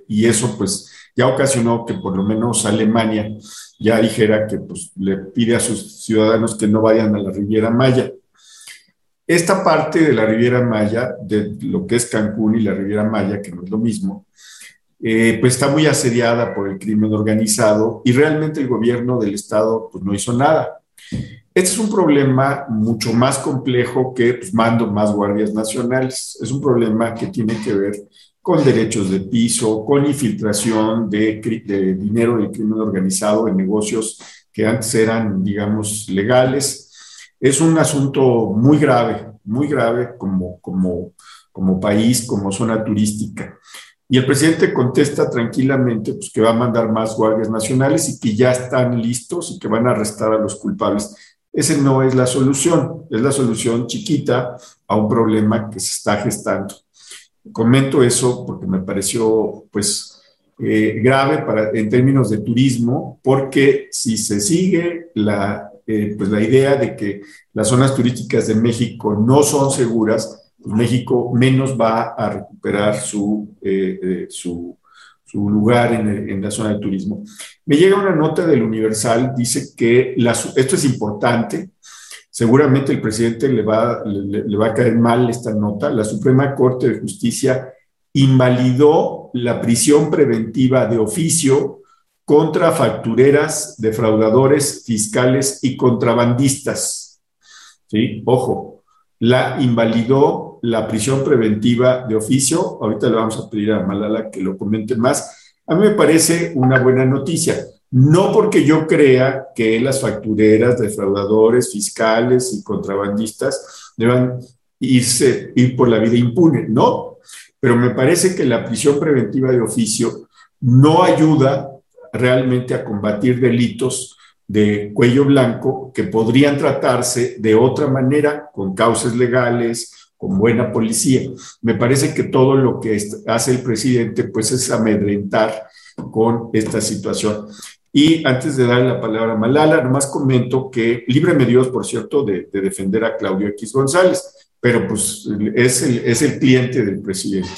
y eso pues ya ocasionó que por lo menos Alemania ya dijera que pues le pide a sus ciudadanos que no vayan a la Riviera Maya. Esta parte de la Riviera Maya, de lo que es Cancún y la Riviera Maya, que no es lo mismo, eh, pues está muy asediada por el crimen organizado y realmente el gobierno del estado pues, no hizo nada. Este es un problema mucho más complejo que pues, mando más guardias nacionales. Es un problema que tiene que ver con derechos de piso, con infiltración de, de dinero del crimen organizado en negocios que antes eran, digamos, legales. Es un asunto muy grave, muy grave como, como, como país, como zona turística. Y el presidente contesta tranquilamente pues, que va a mandar más guardias nacionales y que ya están listos y que van a arrestar a los culpables. Ese no es la solución, es la solución chiquita a un problema que se está gestando. Comento eso porque me pareció pues eh, grave para, en términos de turismo, porque si se sigue la, eh, pues, la idea de que las zonas turísticas de México no son seguras, México menos va a recuperar su, eh, eh, su, lugar en, la zona de turismo. Me llega una nota del Universal, dice que esto es importante, seguramente el presidente le va, le va a caer mal esta nota, la Suprema Corte de Justicia invalidó la prisión preventiva de oficio contra factureras, defraudadores fiscales y contrabandistas. ¿Sí? Ojo, la invalidó la prisión preventiva de oficio. Ahorita le vamos a pedir a Malala que lo comente más. A mí me parece una buena noticia. No porque yo crea que las factureras, defraudadores, fiscales y contrabandistas deban irse, ir por la vida impune, no. Pero me parece que la prisión preventiva de oficio no ayuda realmente a combatir delitos de cuello blanco que podrían tratarse de otra manera, con causas legales, con buena policía. Me parece que todo lo que hace el presidente pues es amedrentar con esta situación. Y antes de dar la palabra a Malala, nomás comento que líbreme Dios, por cierto, de, defender a Claudio X González, pero pues es el, es el cliente del presidente.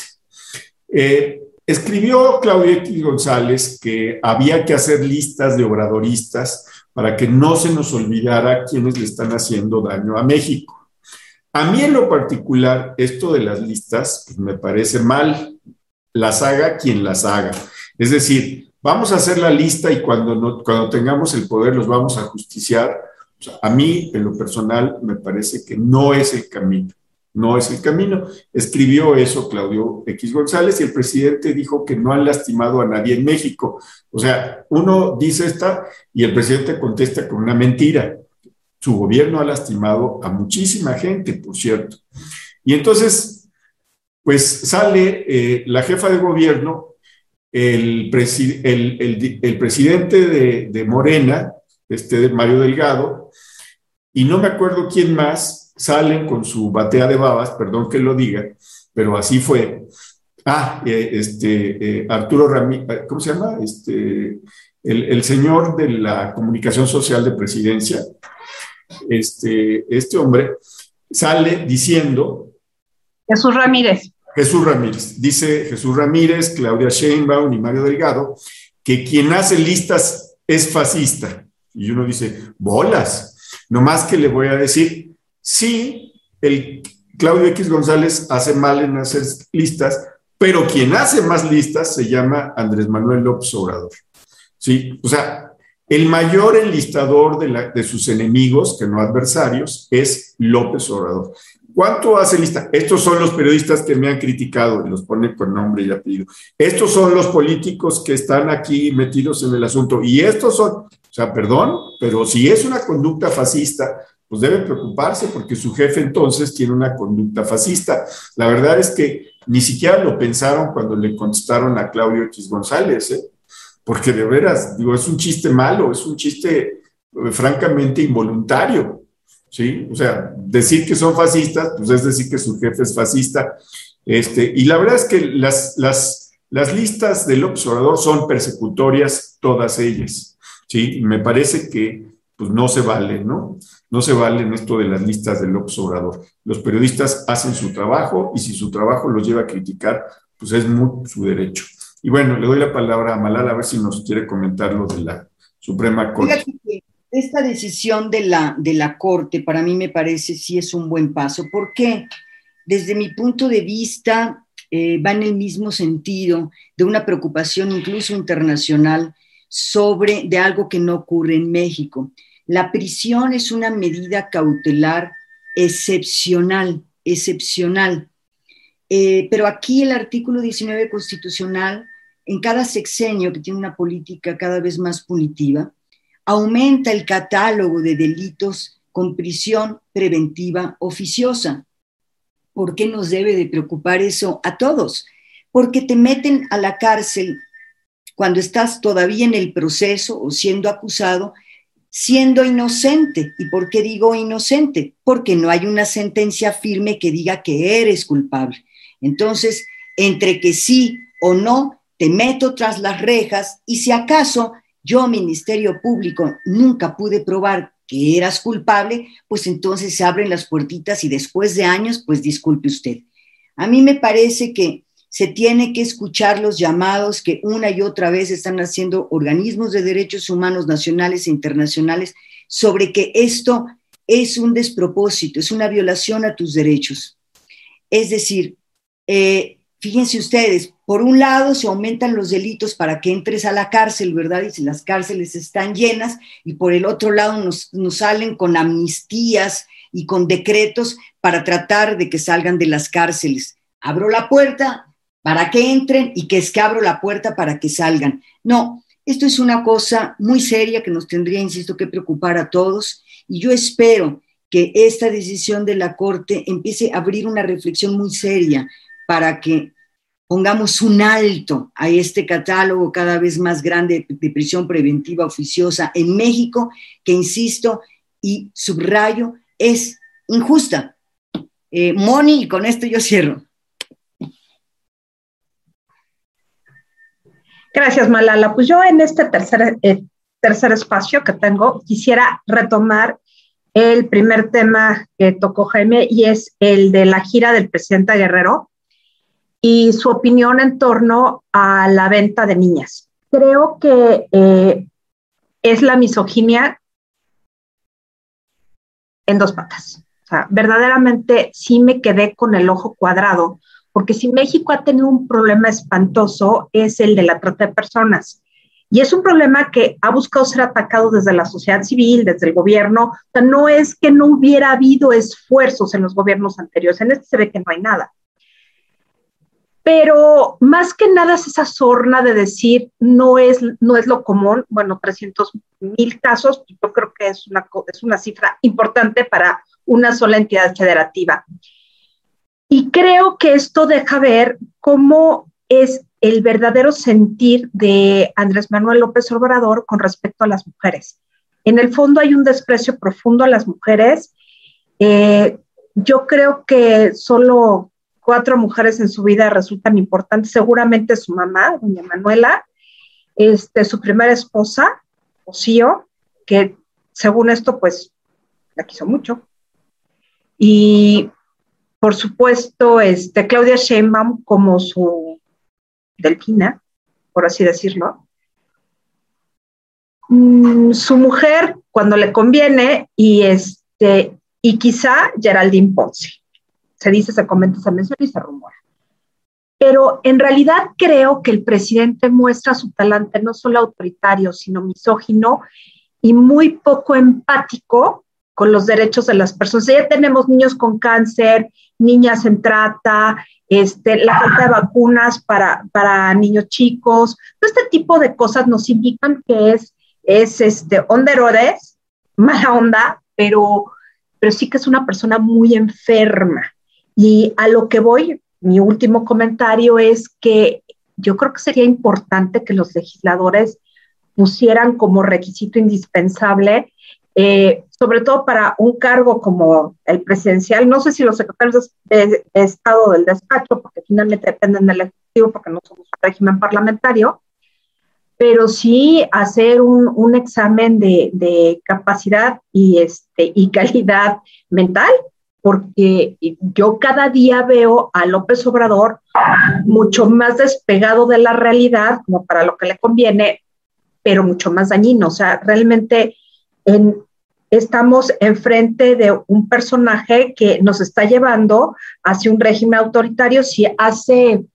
Eh, escribió Claudio X González que había que hacer listas de obradoristas para que no se nos olvidara quienes le están haciendo daño a México. A mí en lo particular, esto de las listas pues, me parece mal. Las haga quien las haga. Es decir, vamos a hacer la lista y cuando, no, cuando tengamos el poder los vamos a justiciar. a mí, en lo personal, me parece que no es el camino. No es el camino. Escribió eso Claudio X González y el presidente dijo que no han lastimado a nadie en México. O sea, uno dice esta y el presidente contesta con una mentira. Su gobierno ha lastimado a muchísima gente, por cierto. Y entonces, pues sale eh, la jefa de gobierno, el, presidente de, Morena, este Mario Delgado, y no me acuerdo quién más, salen con su batea de babas, perdón que lo diga, pero así fue. Ah, eh, este, eh, Arturo Ramírez, eh, ¿cómo se llama? Este, el, señor de la comunicación social de presidencia, este, este hombre sale diciendo... Jesús Ramírez. Jesús Ramírez. Dice Jesús Ramírez, Claudia Sheinbaum y Mario Delgado, que quien hace listas es fascista. Y uno dice, bolas. Nomás que le voy a decir, Sí, el Claudio X González hace mal en hacer listas, pero quien hace más listas se llama Andrés Manuel López Obrador. Sí, o sea, el mayor enlistador de, sus enemigos, que no adversarios, es López Obrador. ¿Cuánto hace lista? Estos son los periodistas que me han criticado, y los pone con nombre y apellido. Estos son los políticos que están aquí metidos en el asunto. Y estos son, o sea, perdón, pero si es una conducta fascista, pues debe preocuparse porque su jefe entonces tiene una conducta fascista. La verdad es que ni siquiera lo pensaron cuando le contestaron a Claudio X González, ¿eh? porque de veras, digo, es un chiste malo, es un chiste eh, francamente involuntario, ¿sí? O sea, decir que son fascistas, pues es decir que su jefe es fascista. Este, y la verdad es que las, las, las listas del observador son persecutorias, todas ellas, ¿sí? me parece que pues no se vale, ¿no? No se vale en esto de las listas del observador. Los periodistas hacen su trabajo y si su trabajo los lleva a criticar, pues es muy su derecho. Y bueno, le doy la palabra a Malala a ver si nos quiere comentar lo de la Suprema Corte. esta decisión de la, de la Corte para mí me parece sí es un buen paso. ¿Por qué? Desde mi punto de vista, eh, va en el mismo sentido de una preocupación incluso internacional sobre de algo que no ocurre en México. La prisión es una medida cautelar excepcional, excepcional. Eh, pero aquí el artículo 19 constitucional, en cada sexenio que tiene una política cada vez más punitiva, aumenta el catálogo de delitos con prisión preventiva oficiosa. ¿Por qué nos debe de preocupar eso a todos? Porque te meten a la cárcel cuando estás todavía en el proceso o siendo acusado siendo inocente. ¿Y por qué digo inocente? Porque no hay una sentencia firme que diga que eres culpable. Entonces, entre que sí o no, te meto tras las rejas y si acaso yo, Ministerio Público, nunca pude probar que eras culpable, pues entonces se abren las puertitas y después de años, pues disculpe usted. A mí me parece que se tiene que escuchar los llamados que una y otra vez están haciendo organismos de derechos humanos nacionales e internacionales sobre que esto es un despropósito, es una violación a tus derechos. Es decir, eh, fíjense ustedes, por un lado se aumentan los delitos para que entres a la cárcel, ¿verdad? Y si las cárceles están llenas, y por el otro lado nos, nos salen con amnistías y con decretos para tratar de que salgan de las cárceles. Abro la puerta, para que entren y que es que abro la puerta para que salgan. No, esto es una cosa muy seria que nos tendría, insisto, que preocupar a todos y yo espero que esta decisión de la Corte empiece a abrir una reflexión muy seria para que pongamos un alto a este catálogo cada vez más grande de prisión preventiva oficiosa en México, que insisto y subrayo, es injusta. Eh, Moni, y con esto yo cierro. Gracias, Malala. Pues yo en este tercer, eh, tercer espacio que tengo quisiera retomar el primer tema que tocó Jaime y es el de la gira del presidente Guerrero y su opinión en torno a la venta de niñas. Creo que eh, es la misoginia en dos patas. O sea, verdaderamente sí me quedé con el ojo cuadrado porque si México ha tenido un problema espantoso es el de la trata de personas. Y es un problema que ha buscado ser atacado desde la sociedad civil, desde el gobierno. O sea, no es que no hubiera habido esfuerzos en los gobiernos anteriores, en este se ve que no hay nada. Pero más que nada es esa sorna de decir no es, no es lo común. Bueno, 300 mil casos, yo creo que es una, es una cifra importante para una sola entidad federativa. Y creo que esto deja ver cómo es el verdadero sentir de Andrés Manuel López Obrador con respecto a las mujeres. En el fondo hay un desprecio profundo a las mujeres. Eh, yo creo que solo cuatro mujeres en su vida resultan importantes. Seguramente su mamá, doña Manuela, este, su primera esposa, Ocío, que según esto, pues la quiso mucho. Y por supuesto, este, Claudia Sheinbaum como su delfina, por así decirlo. Mm, su mujer, cuando le conviene, y, este, y quizá Geraldine Ponce. Se dice, se comenta, se menciona y se rumora. Pero en realidad creo que el presidente muestra su talante no solo autoritario, sino misógino y muy poco empático con los derechos de las personas. Ya tenemos niños con cáncer, niñas en trata, este, la falta de vacunas para, para niños chicos. Este tipo de cosas nos indican que es, es este, onderores, mala onda, pero, pero sí que es una persona muy enferma. Y a lo que voy, mi último comentario es que yo creo que sería importante que los legisladores pusieran como requisito indispensable eh, sobre todo para un cargo como el presidencial, no sé si los secretarios de, Estado del despacho, porque finalmente dependen del Ejecutivo, porque no somos un régimen parlamentario, pero sí hacer un, examen de, capacidad y, este, y calidad mental, porque yo cada día veo a López Obrador mucho más despegado de la realidad, como para lo que le conviene, pero mucho más dañino. O sea, realmente en, estamos enfrente de un personaje que nos está llevando hacia un régimen autoritario. Si hace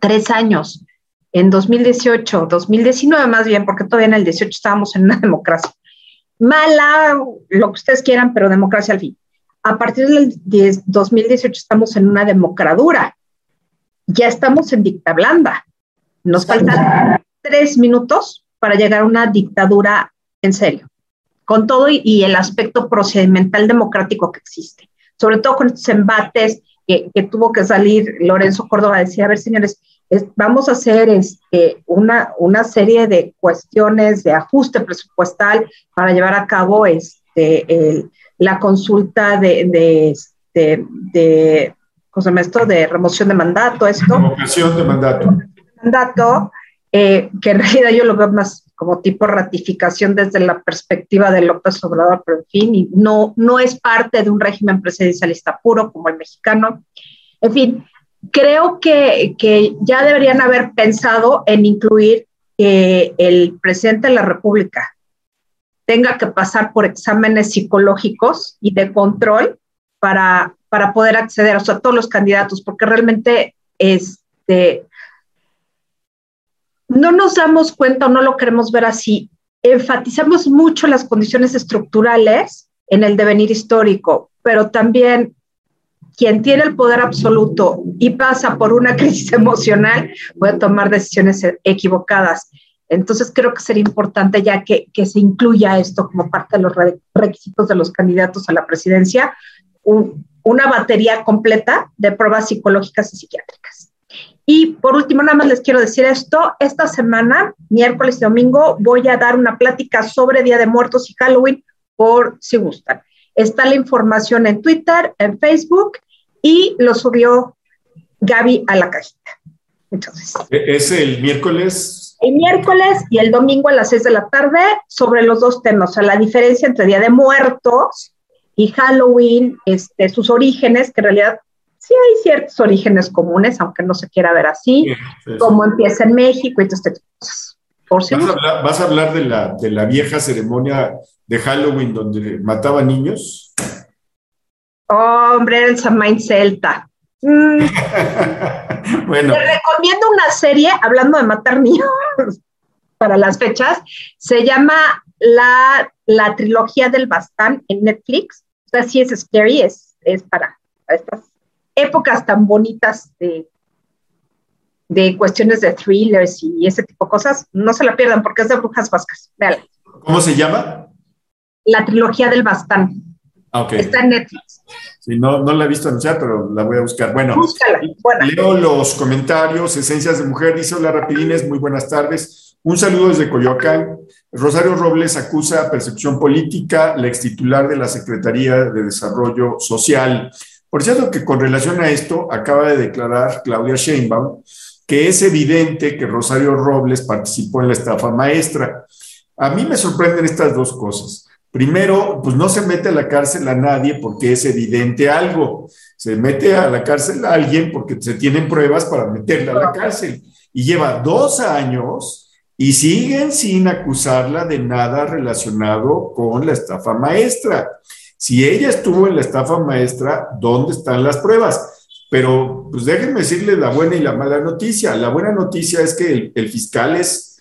tres años, en 2018, 2019 más bien, porque todavía en el 18 estábamos en una democracia mala, lo que ustedes quieran, pero democracia al fin. A partir del 2018 estamos en una democradura. Ya estamos en dicta blanda. Nos faltan tres minutos para llegar a una dictadura en serio con todo y, el aspecto procedimental democrático que existe, sobre todo con estos embates que, tuvo que salir Lorenzo Córdoba, decía, a ver señores, vamos a hacer este, una, una serie de cuestiones de ajuste presupuestal para llevar a cabo este, la consulta de, de, este, de, esto? De remoción de mandato, esto. Remoción de mandato. Mandato, eh, que en realidad yo lo veo más como tipo ratificación desde la perspectiva de López Obrador, pero en fin, y no, no es parte de un régimen presidencialista puro como el mexicano. En fin, creo que, que ya deberían haber pensado en incluir que el presidente de la República tenga que pasar por exámenes psicológicos y de control para, para poder acceder a todos los candidatos, porque realmente este, no nos damos cuenta o no lo queremos ver así. Enfatizamos mucho las condiciones estructurales en el devenir histórico, pero también quien tiene el poder absoluto y pasa por una crisis emocional puede tomar decisiones equivocadas. Entonces creo que sería importante ya que, se incluya esto como parte de los requisitos de los candidatos a la presidencia, una batería completa de pruebas psicológicas y psiquiátricas. Y por último, nada más les quiero decir esto, esta semana, miércoles y domingo, voy a dar una plática sobre Día de Muertos y Halloween, por si gustan. Está la información en Twitter, en Facebook, y lo subió Gaby a la cajita. Entonces. ¿Es el miércoles? El miércoles y el domingo a las seis de la tarde sobre los dos temas, o sea, la diferencia entre Día de Muertos y Halloween, este, sus orígenes, que en realidad sí hay ciertos orígenes comunes, aunque no se quiera ver así, como empieza en México y todas estas cosas. Por ¿Vas, a hablar, ¿Vas, a hablar, de la, de la vieja ceremonia de Halloween donde mataban niños? Hombre, el Samain Celta. Mm. bueno. Te recomiendo una serie hablando de matar niños. para las fechas. Se llama la, la trilogía del Bastán en Netflix. O sea, sí es scary, es, es para, estas épocas tan bonitas de, de cuestiones de thrillers y ese tipo de cosas. No se la pierdan porque es de brujas vascas. Véanla. ¿Cómo se llama? La trilogía del Bastán. Ah, ok. Está en Netflix. Sí, no, no la he visto anunciar, pero la voy a buscar. Bueno, Búscala. Leo los comentarios. Esencias de Mujer dice: Hola, Rapidines, muy buenas tardes. Un saludo desde Coyoacán. Rosario Robles acusa percepción política, la ex titular de la Secretaría de Desarrollo Social. Por cierto, que con relación a esto, acaba de declarar Claudia Sheinbaum que es evidente que Rosario Robles participó en la estafa maestra. A mí me sorprenden estas dos cosas. Primero, pues no se mete a la cárcel a nadie porque es evidente algo. Se mete a la cárcel a alguien porque se tienen pruebas para meterla a la cárcel. Y lleva dos años y siguen sin acusarla de nada relacionado con la estafa maestra. Si ella estuvo en la estafa maestra, ¿dónde están las pruebas? Pero pues déjenme decirles la buena y la mala noticia. La buena noticia es que el, el fiscal es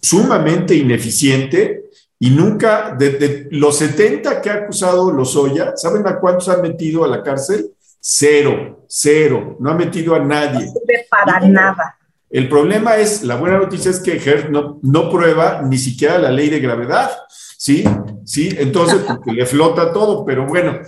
sumamente ineficiente y nunca, de, de, los 70 que ha acusado Lozoya, ¿saben a cuántos han metido a la cárcel? Cero, cero, no ha metido a nadie. No sirve para nada. El problema es, la buena noticia es que Hertz no, no prueba ni siquiera la ley de gravedad, ¿sí? Sí, entonces porque le flota todo, pero bueno,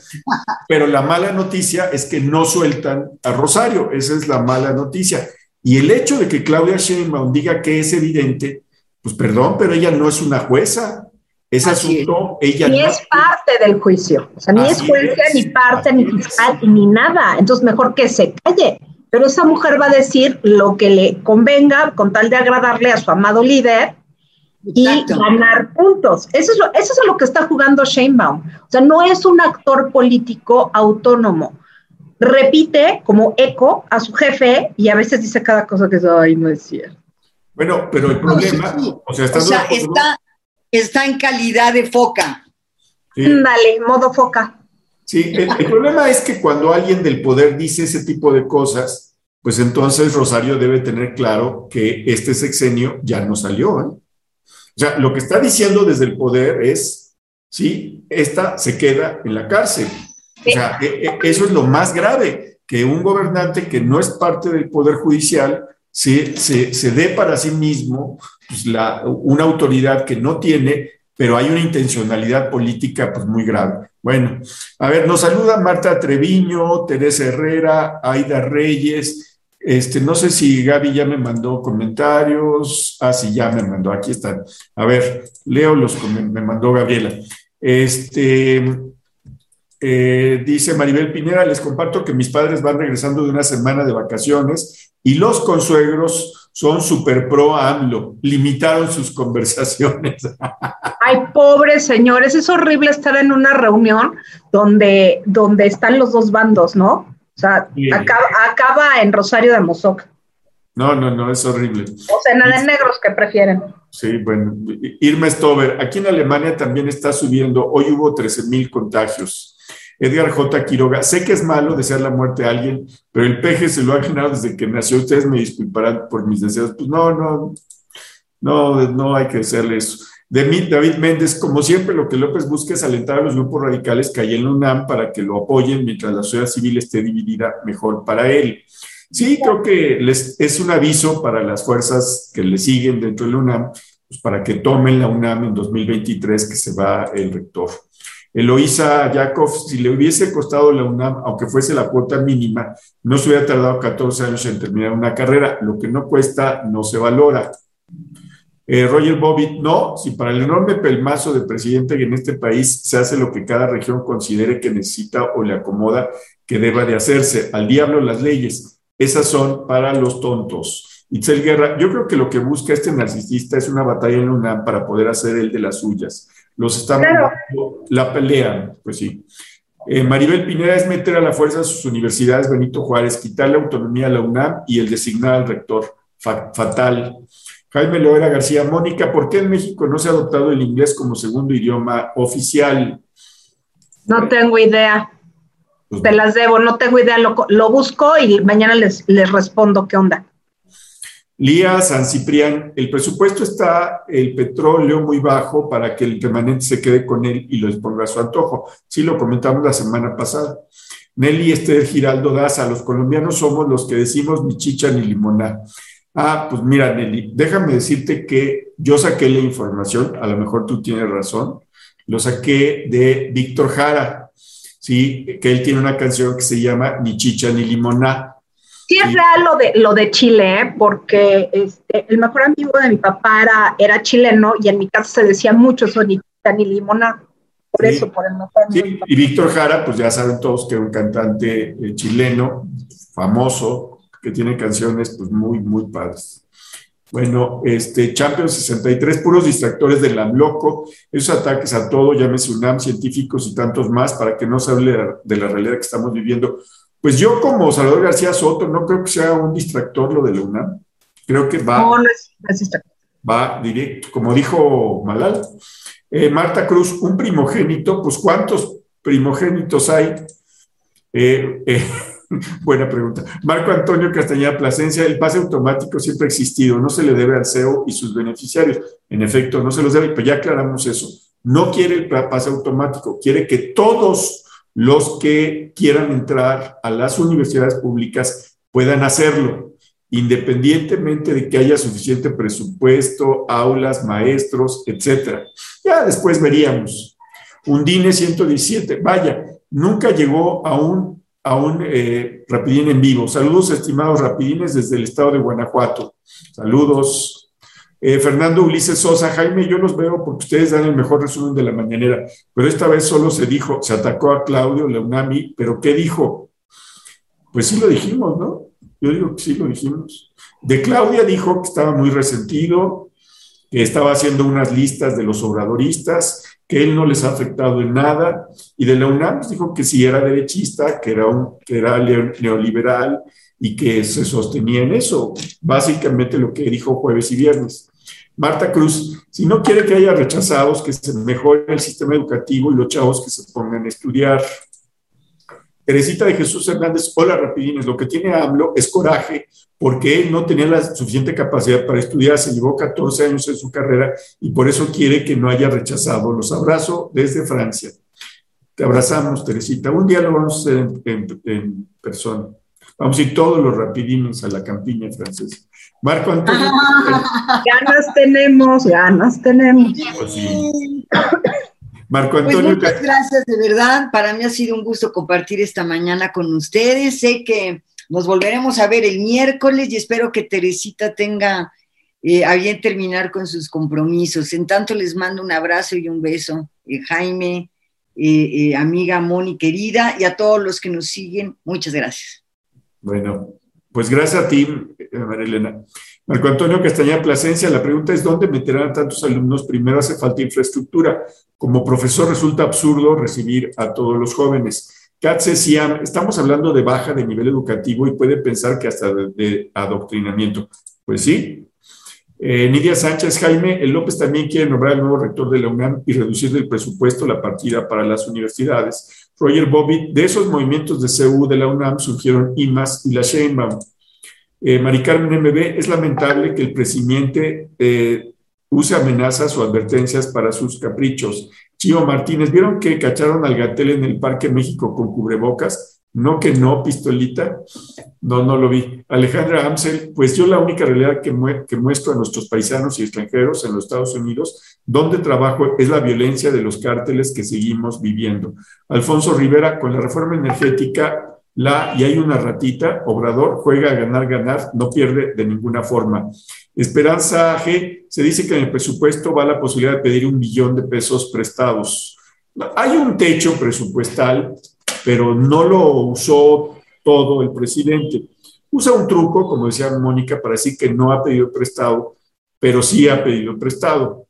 pero la mala noticia es que no sueltan a Rosario, esa es la mala noticia. Y el hecho de que Claudia Sheinbaum diga que es evidente, pues perdón, pero ella no es una jueza. Ese Así asunto, ella Ni no es parte del juicio. O sea, ni es jueza, es, ni parte, así ni es. fiscal, ni nada. Entonces, mejor que se calle. Pero esa mujer va a decir lo que le convenga con tal de agradarle a su amado líder y ganar puntos. Eso es, lo, eso es a lo que está jugando Sheinbaum. O sea, no es un actor político autónomo. Repite como eco a su jefe y a veces dice cada cosa que es, ay, no es cierto. Bueno, pero el No, sí, problema, sí. o sea, está, está en calidad de foca. Sí. Dale, modo foca. Sí, el, el problema es que cuando alguien del poder dice ese tipo de cosas, pues entonces Rosario debe tener claro que este sexenio ya no salió. ¿eh? O sea, lo que está diciendo desde el poder es, sí, esta se queda en la cárcel. O sea, e- e- eso es lo más grave, que un gobernante que no es parte del poder judicial se, se, dé para sí mismo pues, la, una autoridad que no tiene, pero hay una intencionalidad política pues, muy grave. Bueno, a ver, nos saluda Marta Treviño, Teresa Herrera, Aida Reyes. Este, no sé si Gaby ya me mandó comentarios. Ah, sí, ya me mandó, aquí están. A ver, leo los que me, mandó Gabriela. Este, eh, dice Maribel Pinera, les comparto que mis padres van regresando de una semana de vacaciones y los consuegros son super pro AMLO, limitaron sus conversaciones. Ay, pobres señores, es horrible estar en una reunión donde, donde están los dos bandos, ¿no? O sea, Sí. acaba, acaba en Rosario de Mozoc. No, no, no, es horrible. O sea, nada de negros que prefieren. Sí, bueno, Irma Stover, aquí en Alemania también está subiendo, hoy hubo 13 mil contagios. Edgar J. Quiroga, sé que es malo desear la muerte a alguien, pero el peje se lo ha generado desde que nació. Ustedes me disculparán por mis deseos. Pues no, no, no, no hay que hacerle eso. David Méndez, como siempre, lo que López busca es alentar a los grupos radicales que hay en la UNAM para que lo apoyen mientras la sociedad civil esté dividida mejor para él. Sí, creo que es un aviso para las fuerzas que le siguen dentro de la UNAM, pues para que tomen la UNAM en 2023, que se va el rector. Eloísa Yakov, si le hubiese costado la UNAM, aunque fuese la cuota mínima, no se hubiera tardado 14 años en terminar una carrera. Lo que no cuesta no se valora. Eh, Roger Bobbitt, no, si para el enorme pelmazo de presidente en este país se hace lo que cada región considere que necesita o le acomoda que deba de hacerse. Al diablo las leyes, esas son para los tontos. Itzel Guerra, yo creo que lo que busca este narcisista es una batalla en la UNAM para poder hacer el de las suyas. Los estamos Claro. la pelean, pues sí. Eh, Maribel Pineda es meter a la fuerza a sus universidades Benito Juárez, quitarle autonomía a la UNAM y el designar al rector. Fa- fatal. Jaime Loera García, Mónica, ¿por qué en México no se ha adoptado el inglés como segundo idioma oficial? No tengo idea. Pues, Te las debo, no tengo idea. Lo, lo busco y mañana les, les respondo qué onda. Lía San Ciprián, el presupuesto está el petróleo muy bajo para que el permanente se quede con él y lo exponga a su antojo. Sí, lo comentamos la semana pasada. Nelly Esther Giraldo Daza, los colombianos somos los que decimos ni chicha ni limoná. Ah, pues mira, Nelly, déjame decirte que yo saqué la información, a lo mejor tú tienes razón, lo saqué de Víctor Jara, ¿sí? Que él tiene una canción que se llama Ni chicha ni limoná. Sí es real lo de, lo de Chile, ¿eh? porque este, el mejor amigo de mi papá era, era chileno y en mi casa se decía mucho eso, ni chicha ni limoná. Por eso, por el mejor sí. Y Víctor Jara, pues ya saben todos que es un cantante eh, chileno famoso, que tiene canciones pues muy, muy padres. Bueno, este Champions 63, puros distractores del AMLOCO, esos ataques a todo, llámese UNAM, científicos y tantos más, para que no se hable de la realidad que estamos viviendo. Pues yo como Salvador García Soto no creo que sea un distractor lo de la UNAM. Creo que va, no, no es, va directo, como dijo Malal. Eh, Marta Cruz, un primogénito, pues ¿cuántos primogénitos hay? Eh, eh, Buena pregunta. Marco Antonio Castañeda Plasencia, el pase automático siempre ha existido, no se le debe al CEO y sus beneficiarios. En efecto, no se los debe, pero ya aclaramos eso. No quiere el pase automático, quiere que todos los que quieran entrar a las universidades públicas puedan hacerlo, independientemente de que haya suficiente presupuesto, aulas, maestros, etcétera. Ya después veríamos. Undine 117, vaya, nunca llegó a un a un eh, Rapidín en vivo. Saludos, estimados Rapidines, desde el estado de Guanajuato. Saludos. Eh, Fernando Ulises Sosa, Jaime, yo los veo porque ustedes dan el mejor resumen de la mañanera, pero esta vez solo se dijo, se atacó a Claudio Leunami, pero ¿qué dijo? Pues sí lo dijimos, ¿no? Yo digo que sí lo dijimos. De Claudia dijo que estaba muy resentido, que estaba haciendo unas listas de los obradoristas, que él no les ha afectado en nada, y de la UNAM pues, dijo que si era derechista, que era, un, que era neoliberal y que se sostenía en eso, básicamente lo que dijo jueves y viernes. Marta Cruz, si no quiere que haya rechazados, que se mejore el sistema educativo y los chavos que se pongan a estudiar. Teresita de Jesús Hernández, hola rapidines, lo que tiene AMLO es coraje porque él no tenía la suficiente capacidad para estudiar, se llevó 14 años en su carrera y por eso quiere que no haya rechazado. Los abrazo desde Francia. Te abrazamos, Teresita. Un día lo vamos a hacer en, persona. Vamos a ir todos los rapidines a la campiña francesa. Marco Antonio. ganas tenemos, ganas tenemos. Pues Marco pues Antonio. muchas gracias, de verdad. Para mí ha sido un gusto compartir esta mañana con ustedes. Sé que nos volveremos a ver el miércoles y espero que Teresita tenga eh, a bien terminar con sus compromisos. En tanto, les mando un abrazo y un beso, eh, Jaime, eh, amiga Moni querida, y a todos los que nos siguen. Muchas gracias. Bueno, pues gracias a ti, María Elena. Marco Antonio Castañeda Plasencia, la pregunta es, ¿dónde meterán tantos alumnos? Primero hace falta infraestructura. Como profesor resulta absurdo recibir a todos los jóvenes. Katze Siam, estamos hablando de baja de nivel educativo y puede pensar que hasta de, adoctrinamiento. Pues sí. Eh, Nidia Sánchez, Jaime, el López también quiere nombrar al nuevo rector de la UNAM y reducir del presupuesto la partida para las universidades. Roger Bobbitt, de esos movimientos de CU de la UNAM surgieron IMAS y la Sheinbaum. Eh, Mari Carmen MB, es lamentable que el presidente eh, use amenazas o advertencias para sus caprichos. Chío Martínez, ¿vieron que cacharon al gatel en el Parque México con cubrebocas? No que no, pistolita. No, no lo vi. Alejandra Amsel, pues yo la única realidad que, que muestro a nuestros paisanos y extranjeros en los Estados Unidos, donde trabajo, es la violencia de los cárteles que seguimos viviendo. Alfonso Rivera, con la reforma energética, la, y hay una ratita, Obrador juega a ganar, ganar, no pierde de ninguna forma. Esperanza G, se dice que en el presupuesto va la posibilidad de pedir un billón de pesos prestados. Hay un techo presupuestal, pero no lo usó todo el presidente. Usa un truco, como decía Mónica, para decir que no ha pedido prestado, pero sí ha pedido prestado.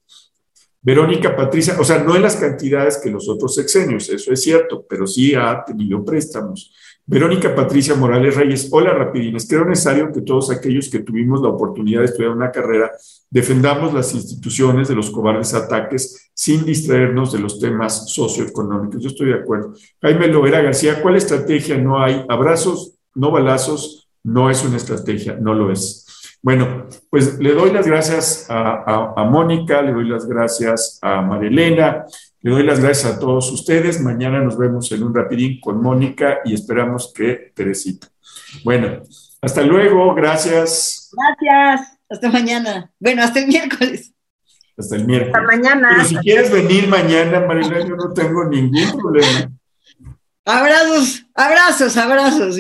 Verónica Patricia, o sea, no en las cantidades que los otros sexenios, eso es cierto, pero sí ha tenido préstamos. Verónica Patricia Morales Reyes, hola rapidines, creo necesario que todos aquellos que tuvimos la oportunidad de estudiar una carrera defendamos las instituciones de los cobardes ataques sin distraernos de los temas socioeconómicos. Yo estoy de acuerdo. Jaime Loera García, ¿cuál estrategia no hay? Abrazos, no balazos, no es una estrategia, no lo es. Bueno, pues le doy las gracias a, Mónica, le doy las gracias a Marilena, le doy las gracias a todos ustedes. Mañana nos vemos en un rapidín con Mónica y esperamos que Teresita. Bueno, hasta luego, gracias. Gracias, hasta mañana. Bueno, hasta el miércoles. Hasta el miércoles. Hasta mañana. Pero si quieres venir mañana, Marilena, yo no tengo ningún problema. Abrazos, abrazos, abrazos.